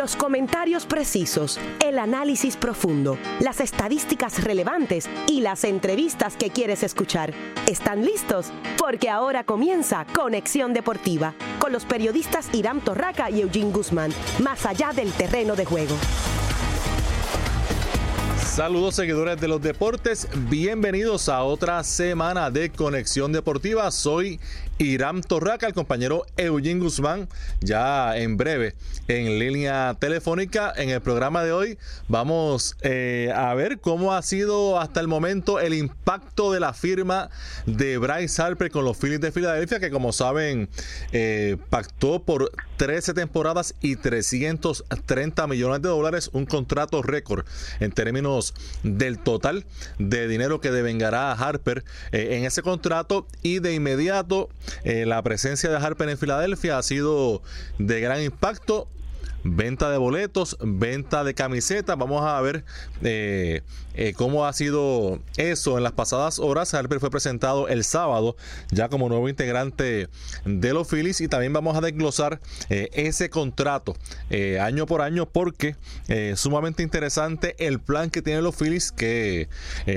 Los comentarios precisos, el análisis profundo, las estadísticas relevantes y las entrevistas que quieres escuchar. ¿Están listos? Porque ahora comienza Conexión Deportiva con los periodistas Irán Torraca y Eugene Guzmán, más allá del terreno de juego. Saludos seguidores de los deportes, bienvenidos a otra semana de Conexión Deportiva. Soy Irán Torraca, el compañero Eugene Guzmán, ya en breve en línea telefónica. En el programa de hoy vamos eh, a ver cómo ha sido hasta el momento el impacto de la firma de Bryce Harper con los Phillies de Filadelfia, que como saben eh, pactó por 13 temporadas y 330 millones de dólares, un contrato récord en términos del total de dinero que devengará Harper eh, en ese contrato y de inmediato eh, la presencia de Harper en Filadelfia ha sido de gran impacto venta de boletos, venta de camisetas. Vamos a ver eh, eh, cómo ha sido eso en las pasadas horas. Harper fue presentado el sábado ya como nuevo integrante de los Phillies y también vamos a desglosar eh, ese contrato año por año porque es sumamente interesante el plan que tienen los Phillies que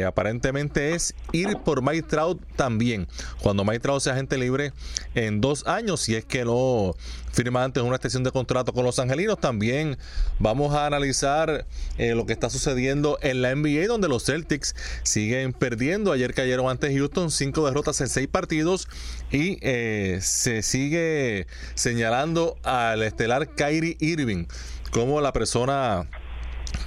aparentemente es ir por Mike Trout también. Cuando Mike Trout sea agente libre en dos años, si es que no firma antes una extensión de contrato con los angelinos. También vamos a analizar eh, lo que está sucediendo en la NBA, donde los Celtics siguen perdiendo. Ayer cayeron ante Houston, cinco derrotas en seis partidos. Y eh, se sigue señalando al estelar Kyrie Irving como la persona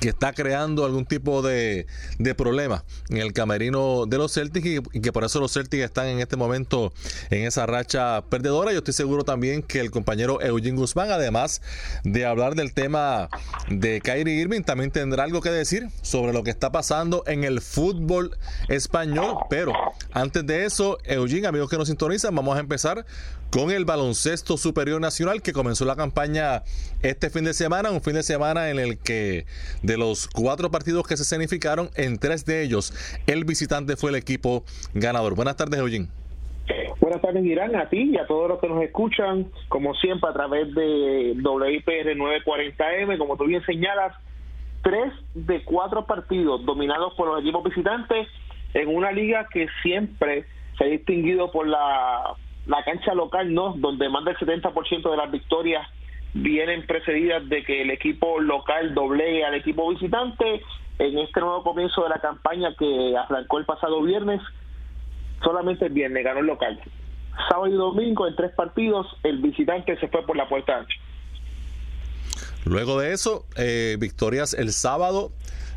que está creando algún tipo de, de, problema en el camerino de los Celtics y, que por eso los Celtics están en este momento en esa racha perdedora. Yo estoy seguro también que el compañero Eugene Guzmán, además de hablar del tema de Kyrie Irving, también tendrá algo que decir sobre lo que está pasando en el fútbol español. Pero antes de eso, Eugene, amigos que nos sintonizan, vamos a empezar con el baloncesto superior nacional que comenzó la campaña este fin de semana, un fin de semana en el que de los cuatro partidos que se escenificaron, en tres de ellos el visitante fue el equipo ganador. Buenas tardes, Eugene. Buenas tardes, Irán, a ti y a todos los que nos escuchan, como siempre, a través de WIPR 940M, como tú bien señalas, tres de cuatro partidos dominados por los equipos visitantes en una liga que siempre se ha distinguido por la la cancha local no, donde más del 70% de las victorias vienen precedidas de que el equipo local doblee al equipo visitante. En este nuevo comienzo de la campaña que arrancó el pasado viernes, solamente el viernes ganó el local. Sábado y domingo en tres partidos, el visitante se fue por la puerta ancha. Luego de eso, eh, victorias el sábado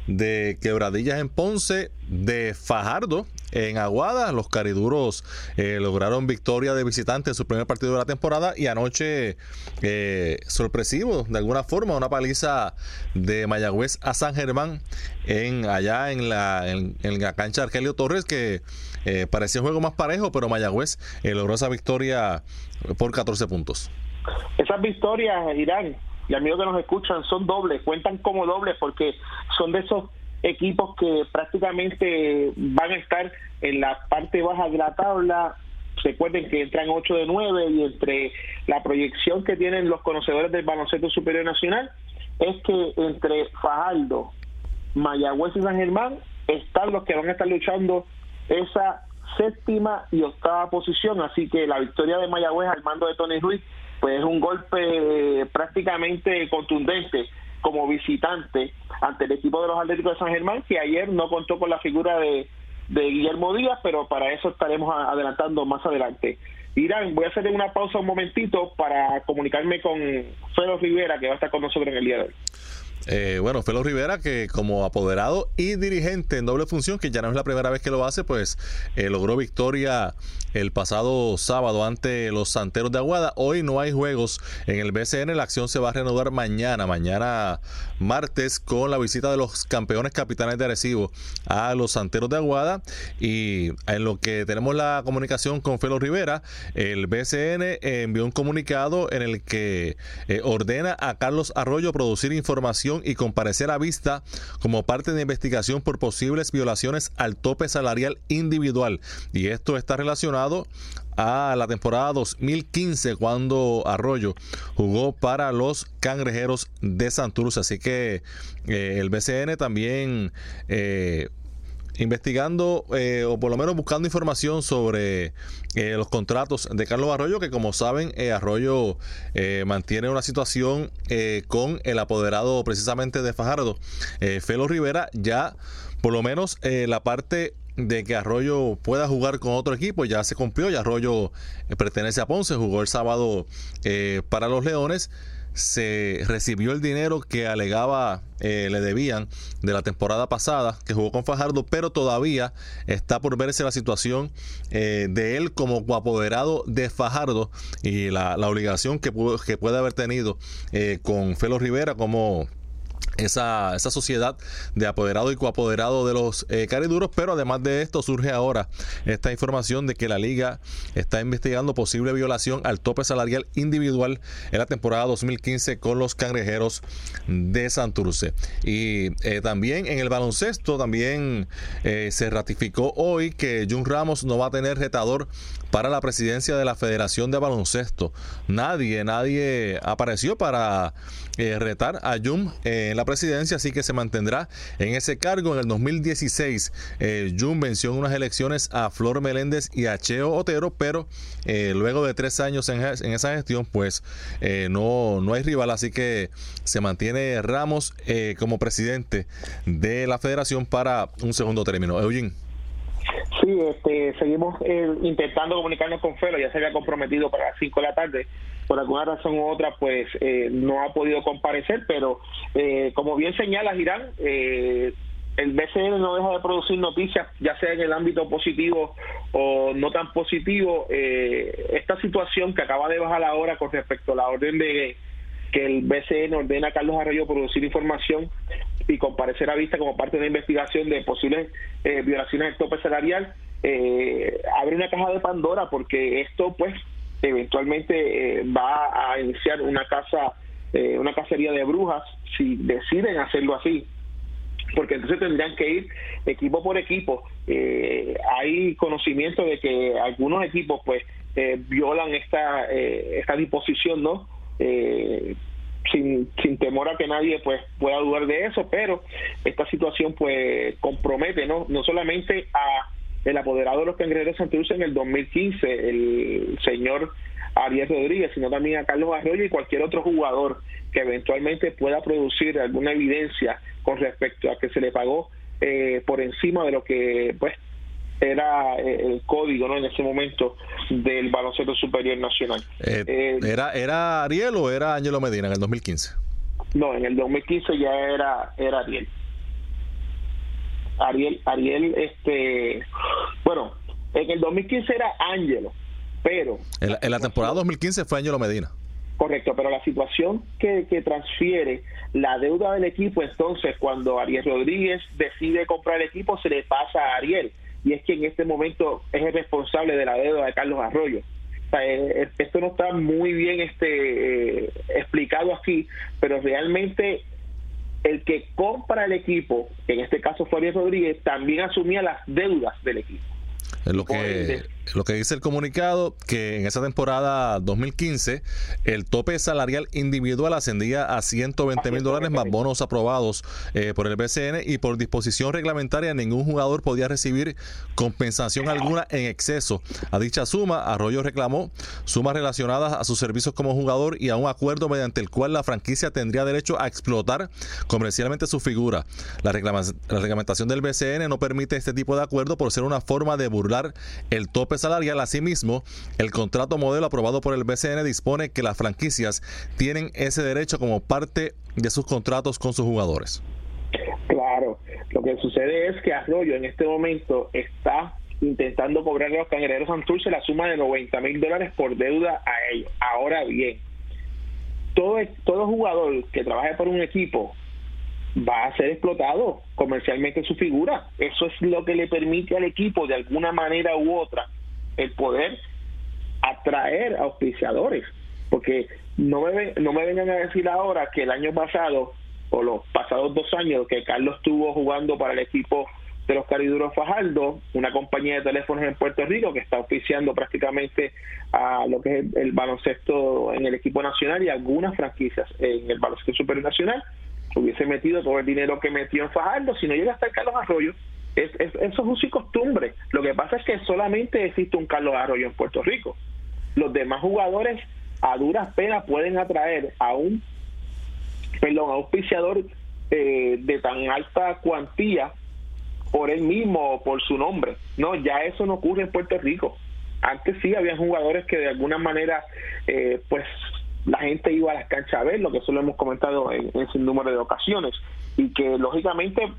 de Quebradillas en Ponce, de Fajardo en Aguada. Los cariduros eh, lograron victoria de visitante en su primer partido de la temporada y anoche eh, sorpresivo de alguna forma una paliza de Mayagüez a San Germán en allá en la, en, la cancha Argelio Torres que eh, parecía un juego más parejo pero Mayagüez logró esa victoria por 14 puntos. Esas victorias, Irán, y amigos que nos escuchan, son dobles, cuentan como dobles porque son de esos equipos que prácticamente van a estar en la parte baja de la tabla. Recuerden que entran 8 de 9 y entre la proyección que tienen los conocedores del baloncesto superior nacional es que entre Fajardo, Mayagüez y San Germán están los que van a estar luchando esa séptima y octava posición. Así que la victoria de Mayagüez al mando de Tony Ruiz pues es un golpe prácticamente contundente como visitante ante el equipo de los Atléticos de San Germán, que ayer no contó con la figura de, Guillermo Díaz, pero para eso estaremos adelantando más adelante. Irán, voy a hacerle una pausa un momentito para comunicarme con Felo Rivera, que va a estar con nosotros en el día de hoy. Eh, bueno, Felo Rivera, que como apoderado y dirigente en doble función, que ya no es la primera vez que lo hace, pues eh, logró victoria el pasado sábado ante los Santeros de Aguada. Hoy no hay juegos en el BCN, la acción se va a reanudar mañana, mañana martes, con la visita de los campeones capitanes de Arecibo a los Santeros de Aguada. Y en lo que tenemos la comunicación con Felo Rivera, el BCN envió un comunicado en el que eh, ordena a Carlos Arroyo producir información y comparecer a vista como parte de investigación por posibles violaciones al tope salarial individual. Y esto está relacionado a la temporada 2015 cuando Arroyo jugó para los cangrejeros de Santurce. Así que eh, el BCN también eh, investigando eh, o por lo menos buscando información sobre eh, los contratos de Carlos Arroyo, que como saben, eh, Arroyo mantiene una situación con el apoderado precisamente de Fajardo, Felo Rivera, ya por lo menos la parte de que Arroyo pueda jugar con otro equipo ya se cumplió, ya Arroyo pertenece a Ponce, jugó el sábado para los Leones se recibió el dinero que alegaba eh, le debían de la temporada pasada que jugó con Fajardo, pero todavía está por verse la situación eh, de él como apoderado de Fajardo y la, obligación que, que puede haber tenido eh, con Felo Rivera como esa, esa sociedad de apoderado y coapoderado de los eh, cariduros, pero además de esto surge ahora esta información de que la liga está investigando posible violación al tope salarial individual en la temporada 2015 con los cangrejeros de Santurce. Y eh, también en el baloncesto también eh, se ratificó hoy que Jun Ramos no va a tener retador para la presidencia de la Federación de Baloncesto. Nadie, nadie apareció para retar a Jun en la presidencia, así que se mantendrá en ese cargo. En el 2016, eh, venció en unas elecciones a Flor Meléndez y a Cheo Otero, pero eh, luego de tres años en, esa gestión, pues eh, no, no hay rival, así que se mantiene Ramos eh, como presidente de la federación para un segundo término. Eugene. Sí, este, seguimos intentando comunicarnos con Felo, ya se había comprometido para las 5 de la tarde por alguna razón u otra, pues eh, no ha podido comparecer, pero eh, como bien señala Girán, eh, el BCN no deja de producir noticias, ya sea en el ámbito positivo o no tan positivo. esta situación que acaba de bajar ahora con respecto a la orden de que el BCN ordena a Carlos Arroyo producir información y comparecer a vista como parte de la investigación de posibles violaciones del tope salarial, abre una caja de Pandora porque esto pues eventualmente eh, va a iniciar una casa, eh, una cacería de brujas si deciden hacerlo así porque entonces tendrían que ir equipo por equipo. Eh, hay conocimiento de que algunos equipos pues violan esta esta disposición, ¿no? Sin, sin temor a que nadie pues pueda dudar de eso, pero esta situación pues compromete, ¿no? No solamente a el apoderado de los cangrejeros de Santurce en el 2015, el señor Ariel Rodríguez, sino también a Carlos Arroyo y cualquier otro jugador que eventualmente pueda producir alguna evidencia con respecto a que se le pagó eh, por encima de lo que pues era eh, el código no en ese momento del baloncesto superior nacional. Eh, ¿era, ¿Era Ariel o era Angelo Medina en el 2015? No, en el 2015 ya era, era Ariel. Ariel, Ariel, este, bueno, en el 2015 era Ángelo, pero... En la, temporada 2015 fue Ángelo Medina. Correcto, pero la situación que, que transfiere la deuda del equipo, entonces cuando Ariel Rodríguez decide comprar el equipo, se le pasa a Ariel. Y es que en este momento es el responsable de la deuda de Carlos Arroyo. O sea, eh, eh, esto no está muy bien este eh, explicado aquí, pero realmente el que compra el equipo, en este caso fue Ariel Rodríguez, también asumía las deudas del equipo. Lo que, lo que dice el comunicado, que en esa temporada 2015 el tope salarial individual ascendía a 120 mil dólares más bonos aprobados eh, por el BCN y por disposición reglamentaria ningún jugador podía recibir compensación alguna en exceso. A dicha suma, Arroyo reclamó sumas relacionadas a sus servicios como jugador y a un acuerdo mediante el cual la franquicia tendría derecho a explotar comercialmente su figura. La, la reglamentación del BCN no permite este tipo de acuerdo por ser una forma de burlar el tope salarial. Asimismo, el contrato modelo aprobado por el BCN dispone que las franquicias tienen ese derecho como parte de sus contratos con sus jugadores. Claro, lo que sucede es que Arroyo en este momento está intentando cobrarle a los cangrejeros Santurce la suma de 90 mil dólares por deuda a ellos. Ahora bien, todo, todo jugador que trabaje por un equipo va a ser explotado comercialmente su figura. Eso es lo que le permite al equipo de alguna manera u otra el poder atraer auspiciadores, porque no me, no me vengan a decir ahora que el año pasado o los pasados dos años que Carlos estuvo jugando para el equipo de los Cariduros Fajardo, una compañía de teléfonos en Puerto Rico que está oficiando prácticamente a lo que es el baloncesto en el equipo nacional y algunas franquicias en el baloncesto superior nacional, hubiese metido todo el dinero que metió en Fajardo, si no llega hasta Carlos Arroyo, es, eso es uso y costumbre. Lo que pasa es que solamente existe un Carlos Arroyo en Puerto Rico. Los demás jugadores a duras penas pueden atraer a un perdón, auspiciador eh, de tan alta cuantía por él mismo o por su nombre. No, ya eso no ocurre en Puerto Rico. Antes sí había jugadores que de alguna manera, eh, pues la gente iba a las canchas a ver, lo que eso lo hemos comentado en, en número de ocasiones, y que lógicamente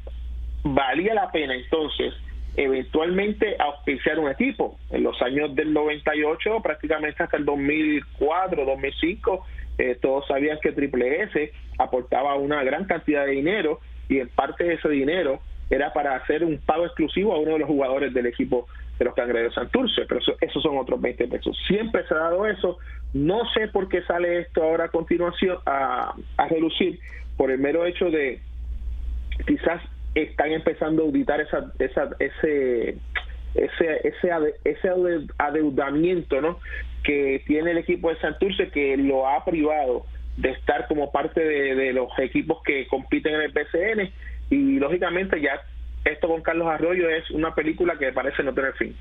valía la pena entonces eventualmente auspiciar un equipo. En los años del 98, prácticamente hasta el 2004, 2005, eh, todos sabían que Triple S aportaba una gran cantidad de dinero y en parte de ese dinero era para hacer un pago exclusivo a uno de los jugadores del equipo de los Cangrejeros Santurce, pero eso, esos son otros 20 pesos. Siempre se ha dado eso. No sé por qué sale esto ahora a continuación a, a relucir por el mero hecho de quizás están empezando a auditar esa, esa, ese, ese, ese, ese adeudamiento ¿no? que tiene el equipo de Santurce que lo ha privado de estar como parte de, de los equipos que compiten en el PCN y lógicamente ya esto con Carlos Arroyo es una película que parece no tener fin.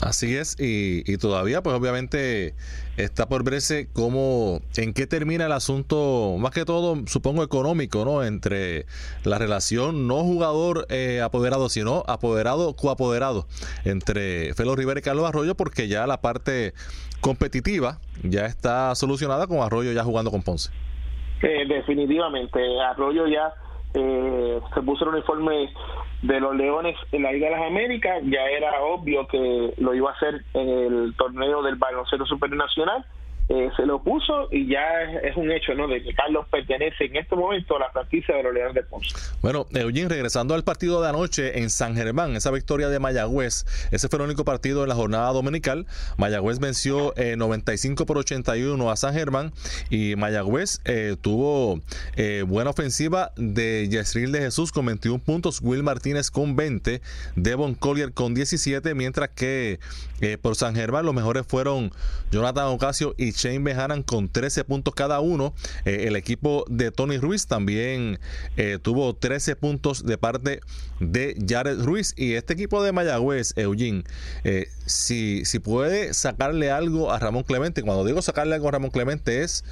Así es, y, y, todavía pues obviamente está por verse cómo, en qué termina el asunto, más que todo supongo económico, ¿no? Entre la relación no jugador eh, apoderado, sino apoderado coapoderado entre Felo Rivera y Carlos Arroyo, porque ya la parte competitiva ya está solucionada con Arroyo ya jugando con Ponce. Eh, definitivamente, Arroyo ya eh, se puso el uniforme de los Leones en la Liga de las Américas, ya era obvio que lo iba a hacer en el torneo del baloncesto supernacional eh, se lo puso y ya es, un hecho, ¿no? De que Carlos pertenece en este momento a la franquicia de los Leones de Ponce. Bueno, Eugene, regresando al partido de anoche en San Germán, esa victoria de Mayagüez, ese fue el único partido en la jornada dominical. Mayagüez venció 95 eh, por 81 a San Germán y Mayagüez eh, tuvo buena ofensiva de Yesril de Jesús con 21 puntos, Will Martínez con 20, Devon Collier con 17, mientras que por San Germán los mejores fueron Jonathan Ocasio y Shane Behanan con 13 puntos cada uno. Eh, el equipo de Tony Ruiz también eh, tuvo 13 puntos de parte de Jared Ruiz. Y este equipo de Mayagüez, Eugene, eh, si, si puede sacarle algo a Ramón Clemente, cuando digo sacarle algo a Ramón Clemente es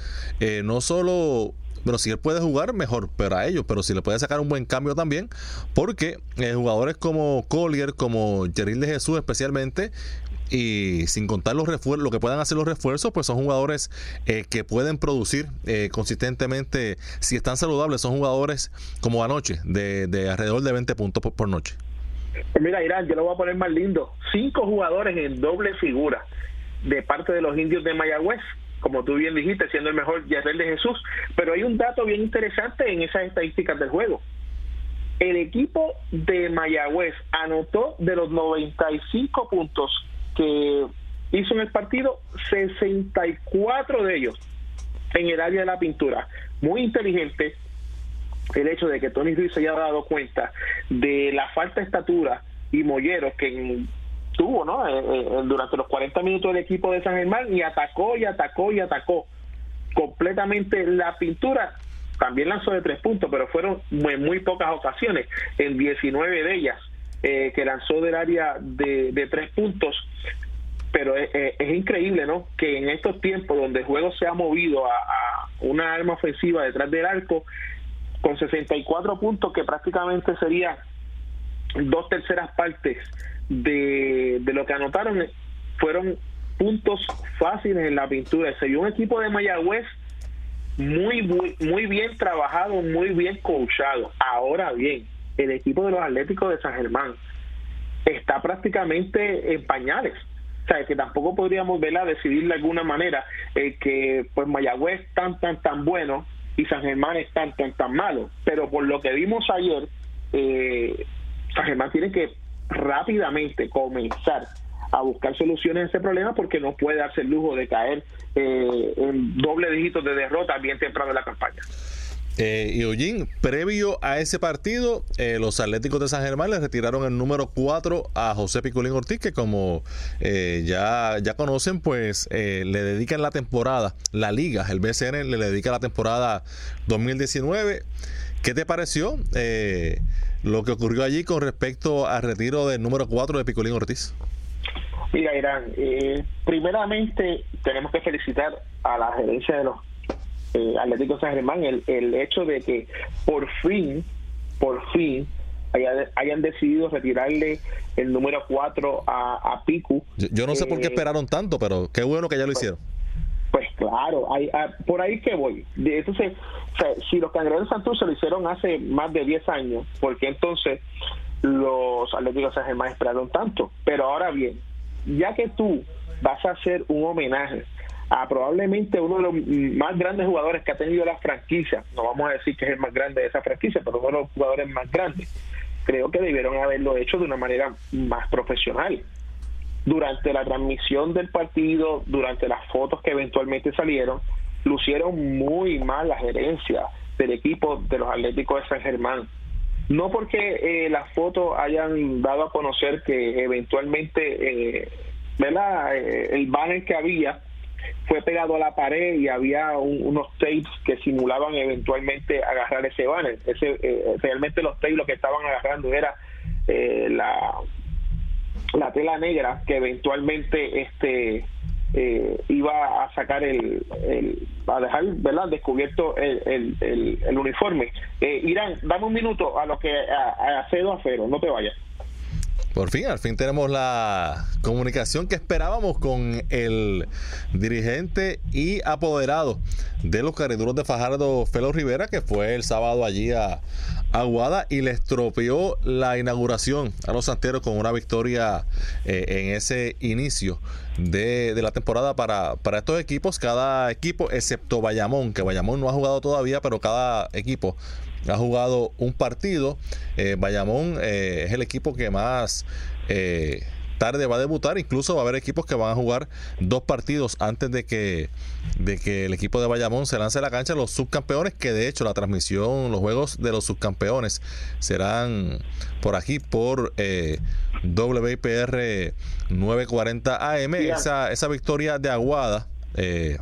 no solo bueno, si él puede jugar, mejor para ellos, pero si le puede sacar un buen cambio también, porque jugadores como Collier, como Jeril de Jesús especialmente, y sin contar los refuerzos, lo que puedan hacer los refuerzos, pues son jugadores eh, que pueden producir eh, consistentemente, si están saludables, son jugadores como anoche, de, de alrededor de 20 puntos por, noche. Pues mira, Irán, yo lo voy a poner más lindo. Cinco jugadores en doble figura de parte de los indios de Mayagüez, como tú bien dijiste, siendo el mejor Yasser de Jesús. Pero hay un dato bien interesante en esas estadísticas del juego. El equipo de Mayagüez anotó de los 95 puntos hizo en el partido 64 de ellos en el área de la pintura. Muy inteligente el hecho de que Tony Ruiz se haya dado cuenta de la falta de estatura y molleros que tuvo ¿no? Eh, eh, durante los 40 minutos del equipo de San Germán y atacó y atacó y atacó completamente la pintura. También lanzó de tres puntos, pero fueron en muy pocas ocasiones, en 19 de ellas eh, que lanzó del área de, tres puntos. Pero es, increíble, ¿no? Que en estos tiempos donde el juego se ha movido a, una arma ofensiva detrás del arco, con 64 puntos, que prácticamente sería dos terceras partes de, de lo que anotaron, fueron puntos fáciles en la pintura. Se vio un equipo de Mayagüez muy, muy, muy bien trabajado, muy bien coachado. Ahora bien, el equipo de los Atléticos de San Germán está prácticamente en pañales. O sea, que tampoco podríamos verla decidir de alguna manera eh, que pues Mayagüez es tan, tan, tan bueno y San Germán es tan, tan, tan malo. Pero por lo que vimos ayer, eh, San Germán tiene que rápidamente comenzar a buscar soluciones a ese problema porque no puede darse el lujo de caer eh, en doble dígito de derrota bien temprano en la campaña. Eh, y Eugene, previo a ese partido, eh, los Atléticos de San Germán le retiraron el número 4 a José Piculín Ortiz, que como eh, ya, ya conocen, pues le dedican la temporada, la liga, el BCN le dedica la temporada 2019. ¿Qué te pareció lo que ocurrió allí con respecto al retiro del número 4 de Piculín Ortiz? Mira, Irán, primeramente tenemos que felicitar a la gerencia de los eh, Atlético San Germán el, el hecho de que por fin, por fin, hayan decidido retirarle el número 4 a, a Piku. Yo, no sé por qué eh, esperaron tanto, pero qué bueno que ya lo pues, hicieron. Pues claro, hay, ah, por ahí que voy. Entonces, si los cangrejeros de Santurce lo hicieron hace más de 10 años, ¿por qué entonces los Atléticos San Germán esperaron tanto? Pero ahora bien, ya que tú vas a hacer un homenaje a probablemente uno de los más grandes jugadores que ha tenido la franquicia, no vamos a decir que es el más grande de esa franquicia, pero uno de los jugadores más grandes, creo que debieron haberlo hecho de una manera más profesional. Durante la transmisión del partido, durante las fotos que eventualmente salieron, lucieron muy mal la gerencia del equipo de los Atléticos de San Germán. No porque eh, las fotos hayan dado a conocer que eventualmente, eh. Eh, el banner que había fue pegado a la pared y había unos tapes que simulaban eventualmente agarrar ese banner. Ese, eh, realmente los tapes lo que estaban agarrando era eh, la, la tela negra que eventualmente este eh, iba a sacar el, a dejar verdad descubierto el, el, el, uniforme. Irán dame un minuto a lo que a, a cedo a cero no te vayas por fin, al fin tenemos la comunicación que esperábamos con el dirigente y apoderado de los cariduros de Fajardo, Felo Rivera, que fue el sábado allí a Aguada y le estropeó la inauguración a los santeros con una victoria eh, en ese inicio de, la temporada para, para estos equipos. Cada equipo, excepto Bayamón, que Bayamón no ha jugado todavía, pero cada equipo ha jugado un partido. Eh, Bayamón eh, es el equipo que más eh, tarde va a debutar. Incluso va a haber equipos que van a jugar dos partidos antes de que, de que el equipo de Bayamón se lance a la cancha. Los subcampeones, que de hecho la transmisión, los juegos de los subcampeones serán por aquí por WIPR 940 AM. Esa, esa victoria de Aguada. Eh,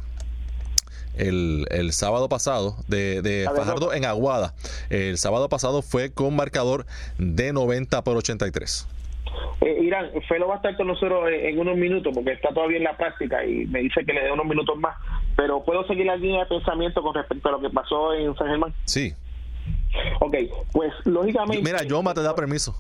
el, el sábado pasado de, de Fajardo en Aguada. El sábado pasado fue con marcador de 90 por 83. Eh, Irán, Felo va a estar con nosotros en unos minutos porque está todavía en la práctica y me dice que le dé unos minutos más. Pero ¿puedo seguir la línea de pensamiento con respecto a lo que pasó en San Germán? Sí. Ok, pues lógicamente... Mira, Yoma te da permiso.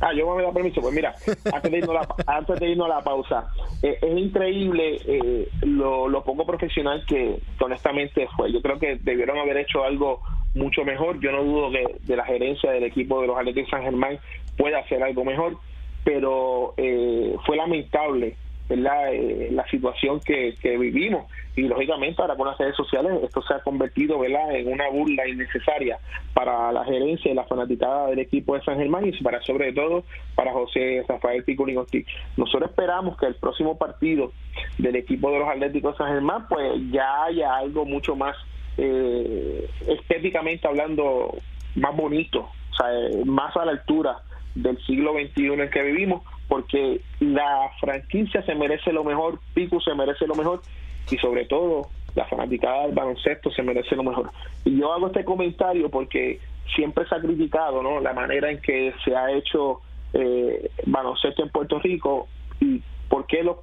Ah, yo me da permiso. Pues mira, antes de irnos, la, antes de irnos a la pausa, eh, es increíble eh, lo, lo, poco profesional que, honestamente fue. Yo creo que debieron haber hecho algo mucho mejor. Yo no dudo que de la gerencia del equipo de los de San Germán pueda hacer algo mejor, pero eh, fue lamentable ¿verdad? Eh, la situación que, que, vivimos y lógicamente ahora con las redes sociales esto se ha convertido ¿verdad? en una burla innecesaria para la gerencia y la fanaticada del equipo de San Germán y para sobre todo para José Rafael Picolín Nosotros esperamos que el próximo partido del equipo de los Atléticos de San Germán pues ya haya algo mucho más eh, estéticamente hablando más bonito, o sea, eh, más a la altura del siglo XXI en que vivimos porque la franquicia se merece lo mejor, Pico se merece lo mejor y sobre todo la fanaticada del baloncesto se merece lo mejor. Y yo hago este comentario porque siempre se ha criticado ¿no? la manera en que se ha hecho eh, baloncesto en Puerto Rico y por qué los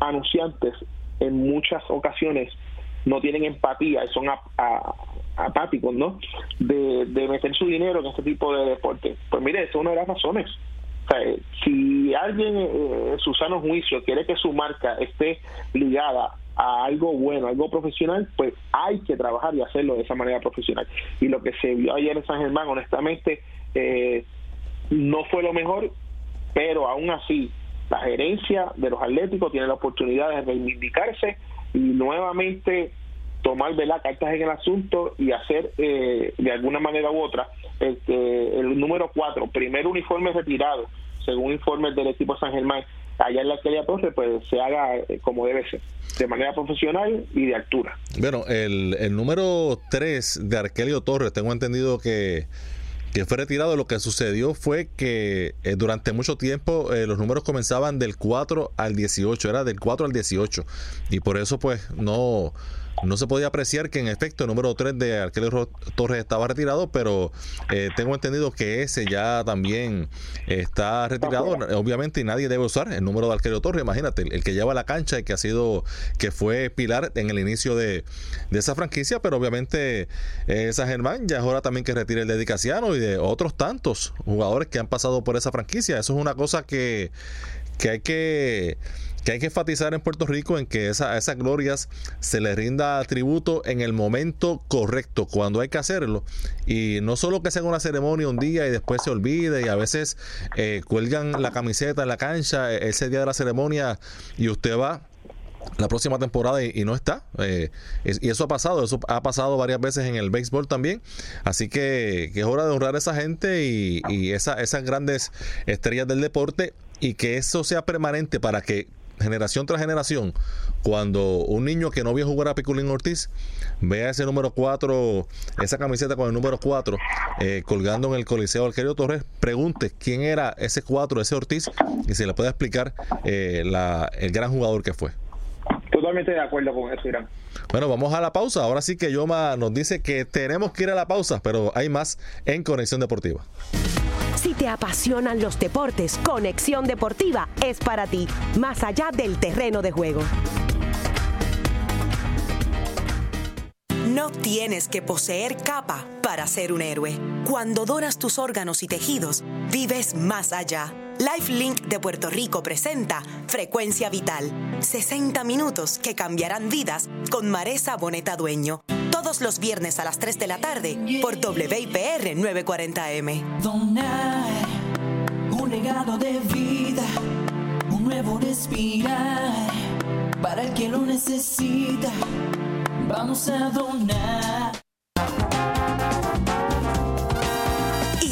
anunciantes en muchas ocasiones no tienen empatía y son apáticos, ¿no? De, meter su dinero en este tipo de deporte. Pues mire, es una de las razones si alguien eh, en su sano juicio quiere que su marca esté ligada a algo bueno, algo profesional, pues hay que trabajar y hacerlo de esa manera profesional. Y lo que se vio ayer en San Germán, honestamente, eh, no fue lo mejor, pero aún así, la gerencia de los Atléticos tiene la oportunidad de reivindicarse y nuevamente tomar la cartas en el asunto y hacer eh, de alguna manera u otra este, el número 4, primer uniforme retirado, según informes del equipo San Germán, allá en la Arquelia Torres pues se haga eh, como debe ser, de manera profesional y de altura. Bueno, el, el número 3 de Arquelio Torres, tengo entendido que que fue retirado, lo que sucedió fue que eh, durante mucho tiempo eh, los números comenzaban del 4 al 18, era del 4 al 18, y por eso pues no, no se podía apreciar que en efecto el número 3 de Arquelio Torres estaba retirado, pero eh, tengo entendido que ese ya también está retirado, obviamente, y nadie debe usar el número de Arquelio Torres. Imagínate, el, que lleva la cancha y que ha sido, que fue pilar en el inicio de, esa franquicia, pero obviamente esa Germán ya es hora también que retire el dedicaciano y de otros tantos jugadores que han pasado por esa franquicia. Eso es una cosa que, que hay que que hay que enfatizar en Puerto Rico en que esas glorias se les rinda tributo en el momento correcto, cuando hay que hacerlo. Y no solo que se haga una ceremonia un día y después se olvide y a veces eh, cuelgan la camiseta en la cancha eh, ese día de la ceremonia y usted va la próxima temporada y, no está. Eh, y eso ha pasado, eso ha pasado varias veces en el béisbol también. Así que, es hora de honrar a esa gente y esas grandes estrellas del deporte y que eso sea permanente para que generación tras generación, cuando un niño que no vio jugar a Piculín Ortiz vea ese número 4, esa camiseta con el número 4 eh, colgando en el Coliseo Alquerio Torres, pregunte quién era ese 4, ese Ortiz, y se le puede explicar eh, el gran jugador que fue. Totalmente de acuerdo con eso, Irán. Bueno, vamos a la pausa. Ahora sí que Yoma nos dice que tenemos que ir a la pausa, pero hay más en Conexión Deportiva. Si te apasionan los deportes, Conexión Deportiva es para ti, más allá del terreno de juego. No tienes que poseer capa para ser un héroe. Cuando donas tus órganos y tejidos, vives más allá. LifeLink de Puerto Rico presenta Frecuencia Vital. 60 minutos que cambiarán vidas con Maresa Boneta Dueño todos los viernes a las 3 de la tarde por WIPR 940M. Donar un legado de vida, un nuevo respirar para el que lo necesita. Vamos a donar.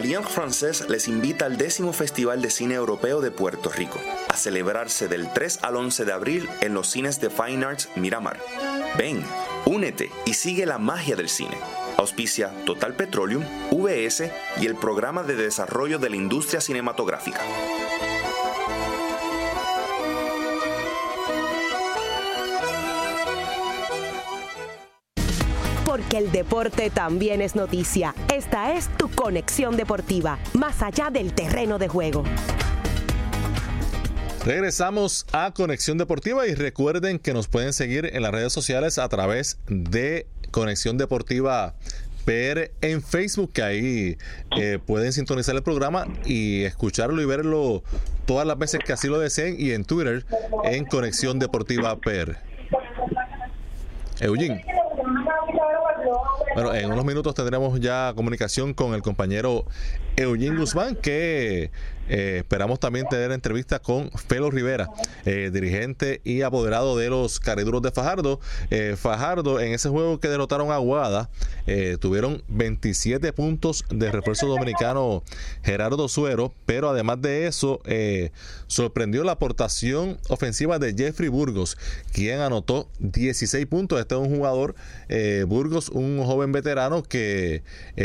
Alliance Française les invita al décimo Festival de Cine Europeo de Puerto Rico, a celebrarse del 3 al 11 de abril en los cines de Fine Arts Miramar. Ven, únete y sigue la magia del cine. Auspicia Total Petroleum, VS y el Programa de Desarrollo de la Industria Cinematográfica. Porque el deporte también es noticia. Esta es tu conexión deportiva, más allá del terreno de juego. Regresamos a Conexión Deportiva y recuerden que nos pueden seguir en las redes sociales a través de Conexión Deportiva PR en Facebook, que ahí eh, pueden sintonizar el programa y escucharlo y verlo todas las veces que así lo deseen y en Twitter en Conexión Deportiva PR. Eugene. Bueno, en unos minutos tendremos ya comunicación con el compañero Eugene Guzmán, que eh, esperamos también tener entrevista con Felo Rivera, eh, dirigente y apoderado de los cariduros de Fajardo. Eh, Fajardo, en ese juego que derrotaron a Aguada, tuvieron 27 puntos de refuerzo dominicano Gerardo Suero, pero además de eso, sorprendió la aportación ofensiva de Jeffrey Burgos, quien anotó 16 puntos. Este es un jugador, Burgos, un joven veterano que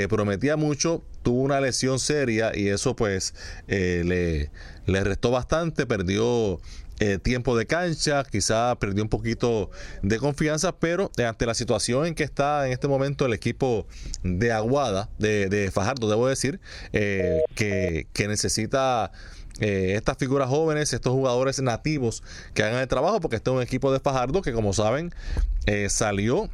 prometía mucho tuvo una lesión seria y eso pues eh, le, le restó bastante, perdió eh, tiempo de cancha, quizá perdió un poquito de confianza, pero ante la situación en que está en este momento el equipo de Aguada, de, Fajardo, debo decir, eh, que, que, necesita estas figuras jóvenes, estos jugadores nativos que hagan el trabajo, porque este es un equipo de Fajardo que como saben salió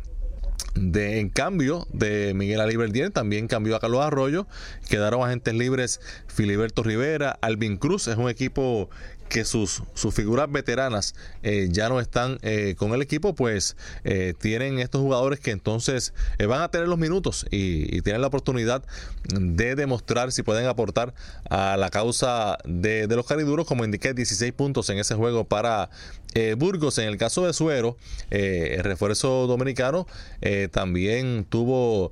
de, en cambio de Miguel Aliberdier, también cambió a Carlos Arroyo. Quedaron agentes libres Filiberto Rivera, Alvin Cruz. Es un equipo que sus, sus figuras veteranas eh, ya no están eh, con el equipo, pues eh, tienen estos jugadores que entonces van a tener los minutos y, tienen la oportunidad de demostrar si pueden aportar a la causa de, de los cariduros, como indiqué, 16 puntos en ese juego para Burgos. En el caso de Suero, el refuerzo dominicano también tuvo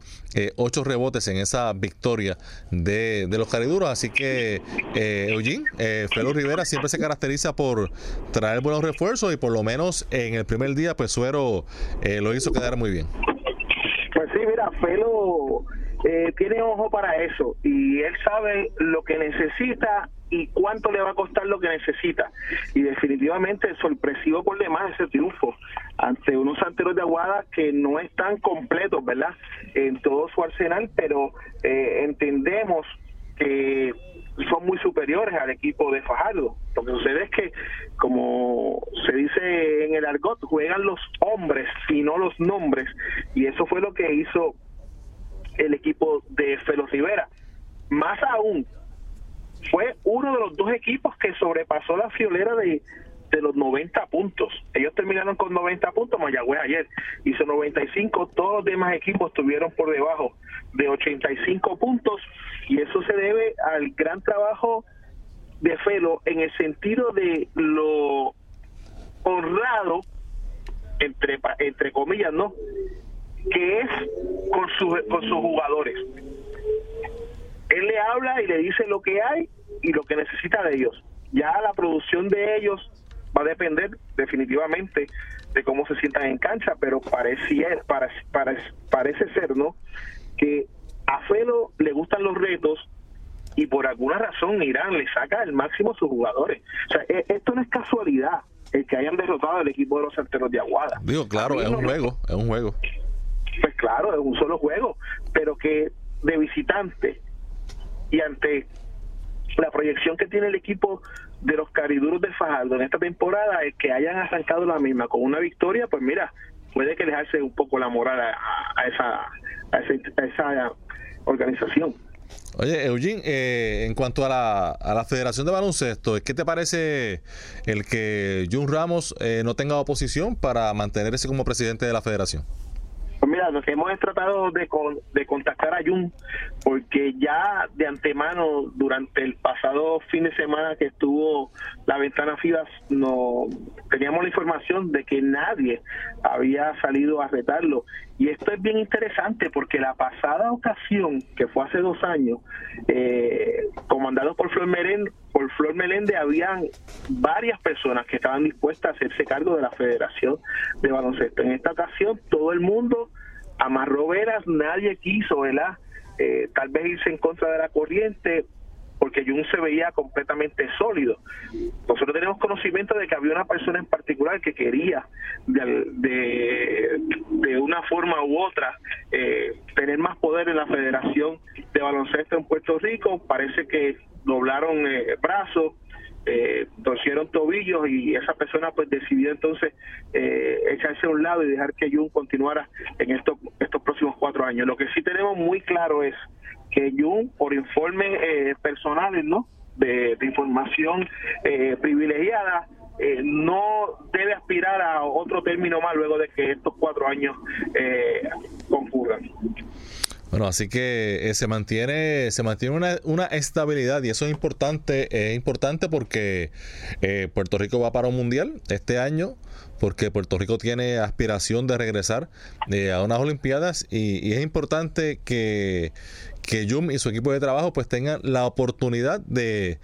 ocho rebotes en esa victoria de, de los cariduros, así que Eugene, Felo Rivera siempre se caracteriza por traer buenos refuerzos y por lo menos en el primer día, pues Suero eh, lo hizo quedar muy bien. Pues sí, mira, Felo eh, tiene ojo para eso y él sabe lo que necesita y cuánto le va a costar lo que necesita. Y definitivamente sorpresivo por demás ese triunfo ante unos santeros de Aguada que no están completos, ¿verdad? En todo su arsenal, pero eh, entendemos que son muy superiores al equipo de Fajardo. Lo que sucede es que, como se dice en el argot, juegan los hombres y no los nombres, y eso fue lo que hizo el equipo de Felo Rivera. Más aún, fue uno de los dos equipos que sobrepasó la fiolera de, de los 90 puntos. Ellos terminaron con 90 puntos, Mayagüez ayer hizo 95, todos los demás equipos estuvieron por debajo de 85 puntos y eso se debe al gran trabajo de Felo en el sentido de lo honrado, entre, entre comillas, ¿no? Que es con, con sus jugadores. Él le habla y le dice lo que hay y lo que necesita de ellos. Ya la producción de ellos va a depender definitivamente de cómo se sientan en cancha, pero pareciera, para, parece ser, ¿no? Que a Felo le gustan los retos y por alguna razón Irán le saca el máximo a sus jugadores. O sea, e, esto no es casualidad el que hayan derrotado al equipo de los salteros de Aguada. Digo, claro, es un juego, es un juego. Pues claro, es un solo juego, pero que de visitante y ante la proyección que tiene el equipo de los cariduros de Fajardo en esta temporada es que hayan arrancado la misma con una victoria, pues mira, puede que les hace un poco la moral a, esa, a, esa, organización. Oye, Eugene, eh, en cuanto a la, a la Federación de Baloncesto, ¿qué te parece el que Jun Ramos eh, no tenga oposición para mantenerse como presidente de la federación? Nos hemos tratado de, de contactar a Jun porque ya de antemano durante el pasado fin de semana que estuvo la ventana FIBA no teníamos la información de que nadie había salido a retarlo. Y esto es bien interesante porque la pasada ocasión que fue hace dos años eh, comandado por Flor Meléndez por Flor Meléndez habían varias personas que estaban dispuestas a hacerse cargo de la Federación de Baloncesto. En esta ocasión todo el mundo amarró veras nadie quiso ¿verdad? Eh, tal vez irse en contra de la corriente porque Jun se veía completamente sólido. Nosotros tenemos conocimiento de que había una persona en particular que quería de, una forma u otra eh, tener más poder en la Federación de Baloncesto en Puerto Rico. Parece que doblaron eh, brazos, eh, torcieron tobillos y esa persona pues decidió entonces eh, echarse a un lado y dejar que Jun continuara en estos estos próximos cuatro años. Lo que sí tenemos muy claro es que Jun, por informes eh, personales, ¿no? De, información eh, privilegiada, eh, no debe aspirar a otro término más luego de que estos cuatro años concurran. Bueno, así que se mantiene, se mantiene una, una, estabilidad y eso es importante, es importante porque Puerto Rico va para un mundial este año porque Puerto Rico tiene aspiración de regresar a unas Olimpiadas y, es importante que, que Yum y su equipo de trabajo pues tengan la oportunidad de,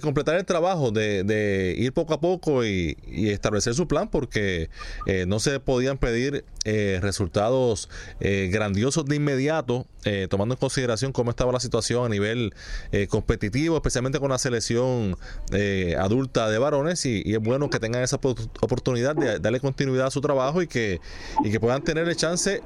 completar el trabajo, de, ir poco a poco y, establecer su plan porque eh, no se podían pedir eh, resultados eh, grandiosos de inmediato, tomando en consideración cómo estaba la situación a nivel competitivo, especialmente con la selección adulta de varones y, es bueno que tengan esa oportunidad de darle continuidad a su trabajo y que, y que puedan tener el chance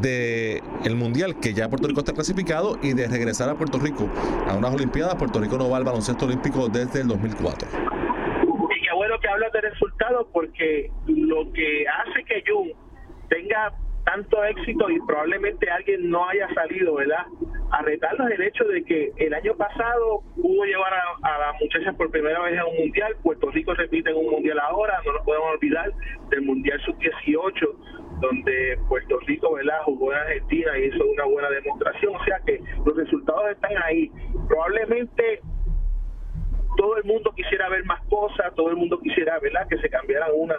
de el mundial que ya Puerto Rico está clasificado y de regresar a Puerto Rico a unas Olimpiadas. Puerto Rico no va al baloncesto olímpico desde el 2004. Y qué bueno que hablas de resultados porque lo que hace que Jun tenga tanto éxito y probablemente alguien no haya salido, ¿verdad? A retarnos el hecho de que el año pasado pudo llevar a, las muchachas por primera vez a un mundial, Puerto Rico repite en un mundial ahora, no nos podemos olvidar del mundial sub-18, donde Puerto Rico, ¿verdad? Jugó en Argentina y hizo una buena demostración, o sea que los resultados están ahí. Probablemente todo el mundo quisiera ver más cosas, todo el mundo quisiera, ¿verdad?, que se cambiara una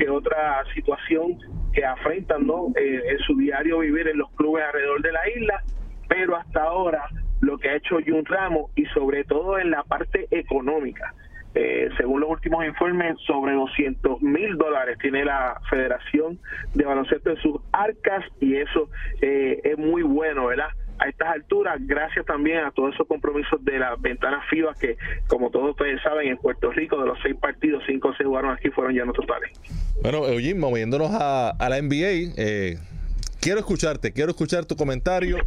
que otra situación que afrentan, ¿no?, eh, en su diario vivir en los clubes alrededor de la isla, pero hasta ahora lo que ha hecho Jun Ramos y sobre todo en la parte económica, eh, según los últimos informes, sobre 200 mil dólares tiene la Federación de Baloncesto en sus arcas y eso eh, es muy bueno, ¿verdad? A estas alturas, gracias también a todos esos compromisos de las ventanas FIBA que, como todos ustedes saben, en Puerto Rico de los seis partidos, cinco se jugaron aquí, fueron ya no totales. Bueno, Eugene, moviéndonos a, a la NBA, eh, quiero escucharte, quiero escuchar tu comentario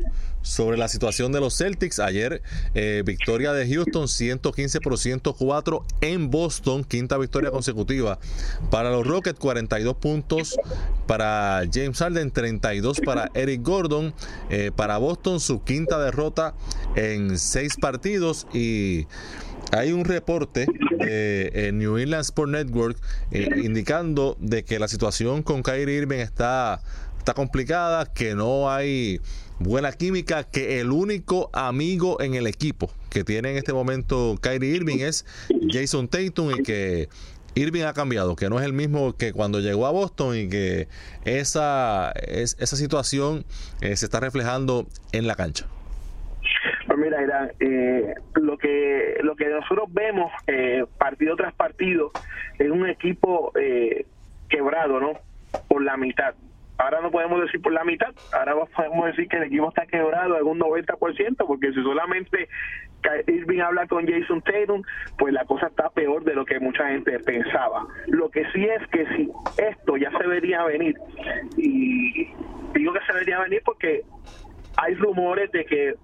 sobre la situación de los Celtics. Ayer, eh, victoria de Houston, 115 por 104 en Boston, quinta victoria consecutiva. Para los Rockets, 42 puntos. Para James Harden, 32 para Eric Gordon. Eh, para Boston, su quinta derrota en seis partidos. Y hay un reporte de New England Sport Network eh, indicando de que la situación con Kyrie Irving está está complicada, que no hay buena química, que el único amigo en el equipo que tiene en este momento Kyrie Irving es Jason Tatum y que Irving ha cambiado, que no es el mismo que cuando llegó a Boston y que esa, esa situación eh, se está reflejando en la cancha. Pues mira, Irán, eh, lo que lo que nosotros vemos eh, partido tras partido es un equipo quebrado, ¿no? Por la mitad ahora no podemos decir por la mitad, ahora podemos decir que el equipo está quebrado en un 90%, porque si solamente Irving habla con Jason Tatum, pues la cosa está peor de lo que mucha gente pensaba. Lo que sí es que si esto ya se debería venir, y digo que se debería venir porque hay rumores de que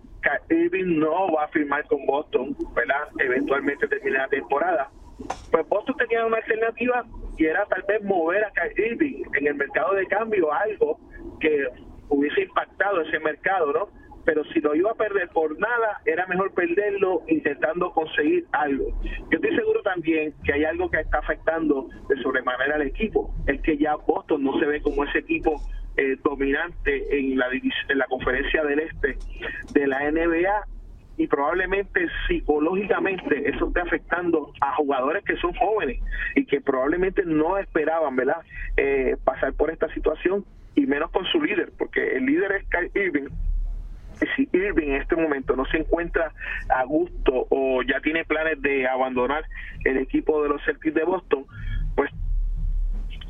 Irving no va a firmar con Boston, ¿verdad? Eventualmente termine la temporada. Pues Boston tenía una alternativa y era tal vez mover a Irving en el mercado de cambio algo que hubiese impactado ese mercado, ¿no? Pero si lo iba a perder por nada, era mejor perderlo intentando conseguir algo. Yo estoy seguro también que hay algo que está afectando de sobremanera al equipo, es que ya Boston no se ve como ese equipo eh, dominante en la, en la conferencia del este de la NBA y probablemente psicológicamente eso esté afectando a jugadores que son jóvenes y que probablemente no esperaban, ¿verdad?, eh, pasar por esta situación y menos con su líder, porque el líder es Kyle Irving. Y si Irving en este momento no se encuentra a gusto o ya tiene planes de abandonar el equipo de los Celtics de Boston, pues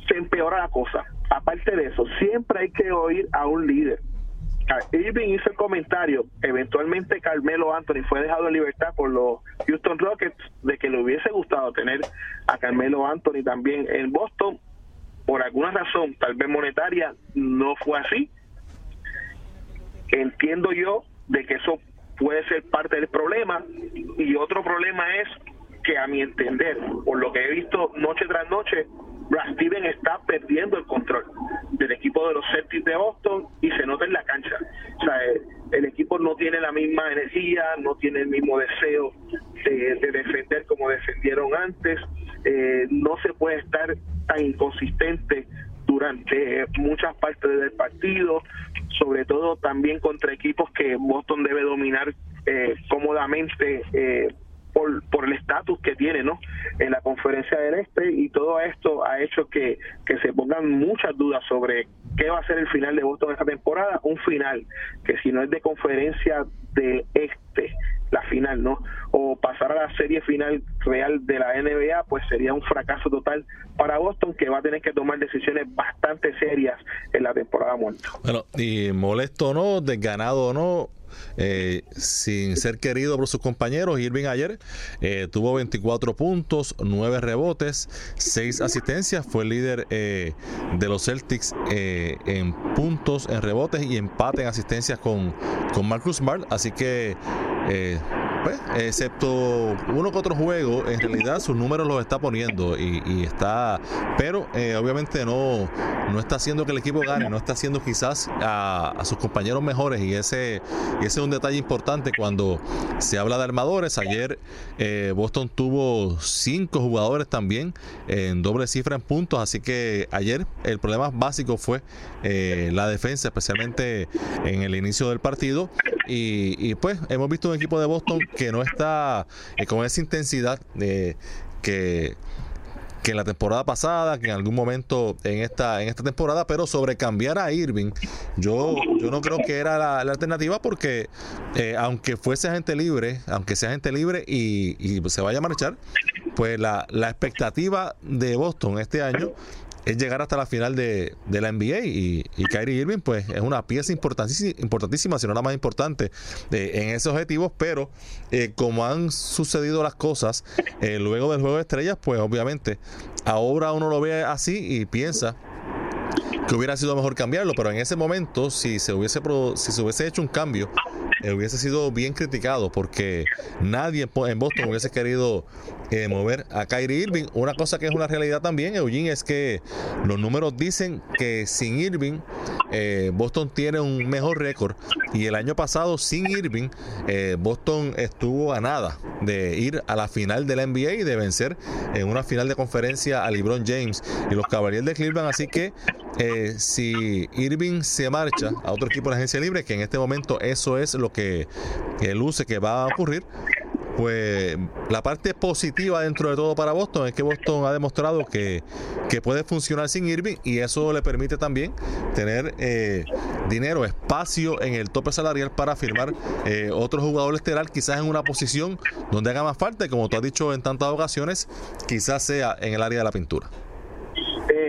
se empeora la cosa. Aparte de eso, siempre hay que oír a un líder Irving hizo el comentario, eventualmente Carmelo Anthony fue dejado en libertad por los Houston Rockets de que le hubiese gustado tener a Carmelo Anthony también en Boston. Por alguna razón, tal vez monetaria, no fue así. Entiendo yo de que eso puede ser parte del problema y otro problema es que a mi entender, por lo que he visto noche tras noche, Brad Steven está perdiendo el control del equipo de los Celtics de Boston y se nota en la cancha. O sea, eh, el, equipo no tiene la misma energía, no tiene el mismo deseo de, defender como defendieron antes. Eh, no se puede estar tan inconsistente durante muchas partes del partido, sobre todo también contra equipos que Boston debe dominar eh, cómodamente por, por el estatus que tiene ¿no? en la conferencia del Este y todo esto ha hecho que, que se pongan muchas dudas sobre qué va a ser el final de Boston esta temporada, un final que si no es de conferencia de Este, la final, ¿no? O pasar a la serie final real de la NBA, pues sería un fracaso total para Boston que va a tener que tomar decisiones bastante serias en la temporada muerta. Bueno, y molesto o no, desganado o no, eh, sin ser querido por sus compañeros. Irving ayer eh, tuvo 24 puntos, 9 rebotes, 6 asistencias. Fue líder eh, de los Celtics en puntos, en rebotes y empate en asistencias con, con Marcus Smart. Así que pues, excepto uno que otro juego, en realidad sus números los está poniendo y, está, pero eh, obviamente no, no está haciendo que el equipo gane, no está haciendo quizás a, sus compañeros mejores. Y ese, ese es un detalle importante cuando se habla de armadores. Ayer eh, Boston tuvo cinco jugadores también en doble cifra en puntos, así que ayer el problema básico fue eh, la defensa, especialmente en el inicio del partido y, pues hemos visto un equipo de Boston que no está eh, con esa intensidad de que que en la temporada pasada, que en algún momento en esta en esta temporada, pero sobre cambiar a Irving, yo yo no creo que era la, alternativa porque eh, aunque fuese agente libre, aunque sea agente libre y, y se vaya a marchar, pues la, la expectativa de Boston este año es llegar hasta la final de, la NBA y, Kyrie Irving pues es una pieza importantísima, importantísima si no la más importante eh, en esos objetivos, pero eh, como han sucedido las cosas eh, luego del juego de estrellas, pues obviamente ahora uno lo ve así y piensa que hubiera sido mejor cambiarlo, pero en ese momento si se hubiese si se hubiese hecho un cambio hubiese sido bien criticado porque nadie en Boston hubiese querido eh, mover a Kyrie Irving. Una cosa que es una realidad también, Eugene, es que los números dicen que sin Irving eh, Boston tiene un mejor récord y el año pasado sin Irving eh, Boston estuvo a nada de ir a la final de la NBA y de vencer en una final de conferencia a LeBron James y los Cavaliers de Cleveland. Así que si Irving se marcha a otro equipo de la agencia libre, que en este momento eso es lo que, luce que va a ocurrir, pues la parte positiva dentro de todo para Boston es que Boston ha demostrado que, puede funcionar sin Irving y eso le permite también tener eh, dinero, espacio en el tope salarial para firmar eh, otro jugador estelar, quizás en una posición donde haga más falta, como tú has dicho en tantas ocasiones, quizás sea en el área de la pintura.